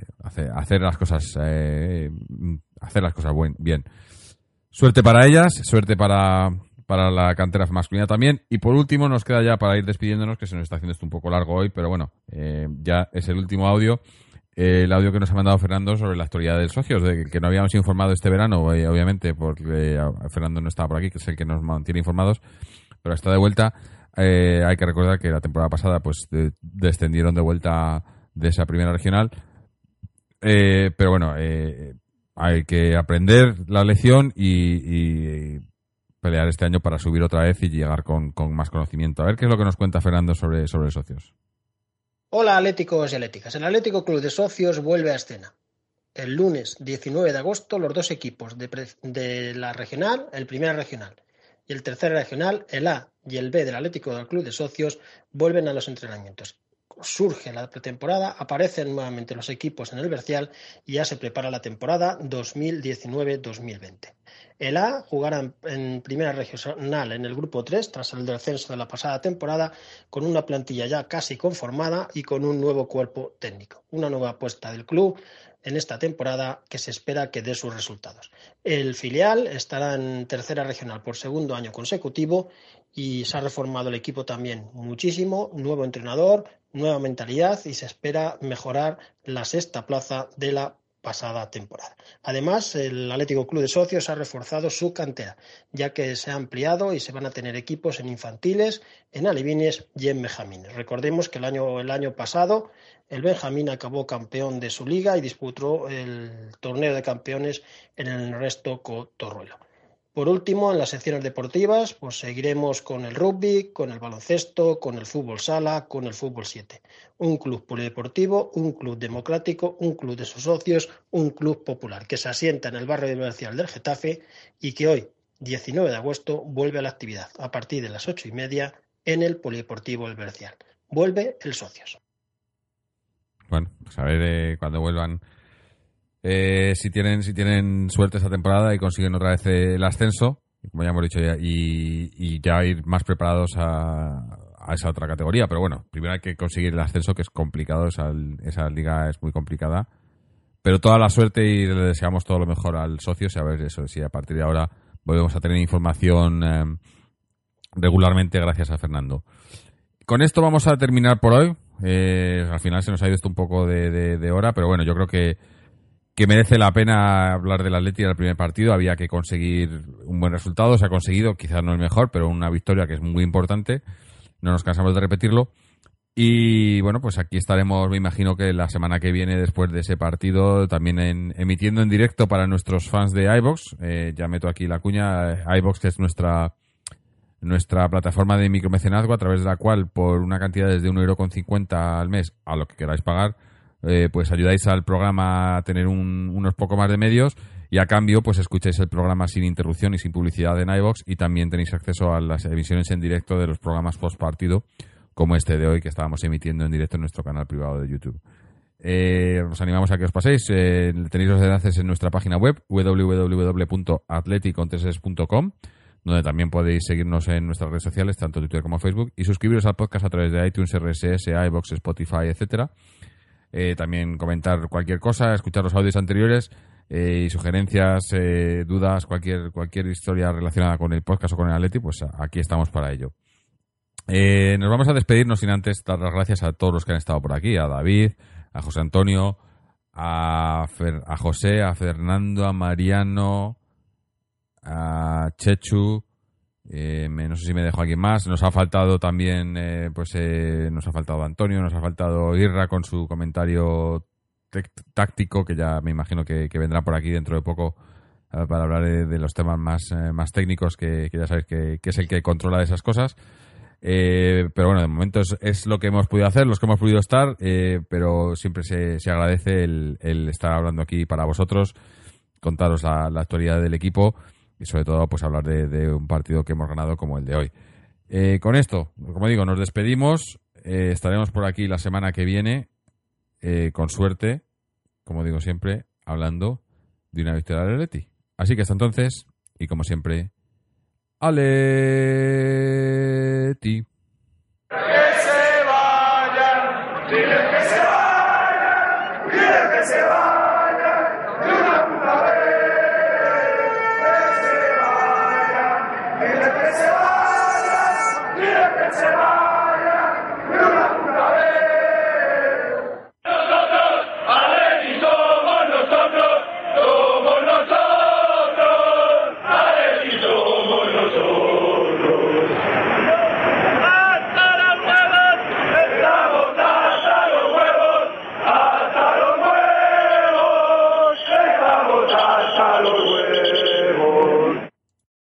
hacer, las cosas eh, hacer las cosas bien. Suerte para ellas, suerte para, para la cantera masculina también. Y por último, nos queda ya para ir despidiéndonos, que se nos está haciendo esto un poco largo hoy, pero bueno, eh, ya es el último audio. el audio que nos ha mandado Fernando sobre la actualidad del socios, de que no habíamos informado este verano, obviamente, porque Fernando no estaba por aquí, que es el que nos mantiene informados, pero está de vuelta. hay que recordar que la temporada pasada pues descendieron de vuelta de esa primera regional. Eh, pero bueno, eh, hay que aprender la lección y, pelear este año para subir otra vez y llegar con, más conocimiento. A ver qué es lo que nos cuenta Fernando sobre, sobre socios. Hola atléticos y atléticas. El Atlético Club de Socios vuelve a escena. El lunes 19 de agosto los dos equipos de, de la regional, el primer regional y el tercer regional, el A y el B del Atlético del Club de Socios, vuelven a los entrenamientos surge la pretemporada, aparecen nuevamente los equipos en el Bercial y ya se prepara la temporada 2019-2020. El A jugará en primera regional en el grupo 3 tras el descenso de la pasada temporada con una plantilla ya casi conformada y con un nuevo cuerpo técnico. Una nueva apuesta del club en esta temporada que se espera que dé sus resultados. El filial estará en tercera regional por segundo año consecutivo y se ha reformado el equipo también muchísimo, nuevo entrenador, nueva mentalidad y se espera mejorar la sexta plaza de la pasada temporada. Además, el Atlético Club de Socios ha reforzado su cantera, ya que se ha ampliado y se van a tener equipos en infantiles, en alevines y en benjamines. Recordemos que el año, el año pasado el Benjamín acabó campeón de su liga y disputó el torneo de campeones en el resto Torruelo. Por último, en las secciones deportivas, pues seguiremos con el rugby, con el baloncesto, con el fútbol sala, con el fútbol 7. Un club polideportivo, un club democrático, un club de sus socios, un club popular que se asienta en el barrio comercial del Getafe y que hoy, 19 de agosto, vuelve a la actividad a partir de las ocho y media en el polideportivo El Bercial. Vuelve el Socios. Bueno, pues a ver eh, cuando vuelvan eh, si tienen si tienen suerte esta temporada y consiguen otra vez el ascenso, como ya hemos dicho, ya, y, ya ir más preparados a, esa otra categoría. Pero bueno, primero hay que conseguir el ascenso, que es complicado, esa, esa liga es muy complicada. Pero toda la suerte y le deseamos todo lo mejor al socio, si a ver eso, si a partir de ahora volvemos a tener información eh, regularmente gracias a Fernando. Con esto vamos a terminar por hoy. Eh, al final se nos ha ido esto un poco de hora, pero bueno, yo creo que que merece la pena hablar del Atleti del primer partido. Había que conseguir un buen resultado. Se ha conseguido, quizás no el mejor, pero una victoria que es muy importante. No nos cansamos de repetirlo. Y bueno, pues aquí estaremos, me imagino que la semana que viene, después de ese partido, también emitiendo en directo para nuestros fans de iBox. Eh, ya meto aquí la cuña. iBox, que es nuestra nuestra plataforma de micromecenazgo, a través de la cual, por una cantidad desde 1,50€ al mes, a lo que queráis pagar, eh, pues ayudáis al programa a tener unos poco más de medios y a cambio pues escucháis el programa sin interrupción y sin publicidad en iVox y también tenéis acceso a las emisiones en directo de los programas post partido como este de hoy que estábamos emitiendo en directo en nuestro canal privado de YouTube. Eh, os animamos a que os paséis. Eh, tenéis los enlaces en nuestra página web www.atleticontreses.com donde también podéis seguirnos en nuestras redes sociales, tanto Twitter como Facebook, y suscribiros al podcast a través de iTunes, RSS, iBox, Spotify, etcétera. Eh, también comentar cualquier cosa, escuchar los audios anteriores eh, y sugerencias, eh, dudas, cualquier cualquier historia relacionada con el podcast o con el Atleti, pues aquí estamos para ello. Nos vamos a despedirnos sin antes dar las gracias a todos los que han estado por aquí, a David, a José Antonio, a, a José, a Fernando, a Mariano, a Chechu, eh, no sé si me dejo alguien más. Nos ha faltado también, eh, pues eh, nos ha faltado Antonio, nos ha faltado Irra con su comentario táctico, que ya me imagino que, vendrá por aquí dentro de poco eh, para hablar de, de los temas más, eh, más técnicos, que, ya sabéis que, es el que controla esas cosas. Eh, pero bueno, de momento es, es lo que hemos podido hacer, los que hemos podido estar, pero siempre se, se agradece el, estar hablando aquí para vosotros, contaros la actualidad del equipo y sobre todo pues hablar de, de un partido que hemos ganado como el de hoy. Eh, con esto, como digo, nos despedimos, eh, estaremos por aquí la semana que viene, eh, con suerte, como digo siempre, hablando de una victoria del Atleti. Así que hasta entonces, y como siempre, Aleti. Que se vayan, que se vayan, que se vayan.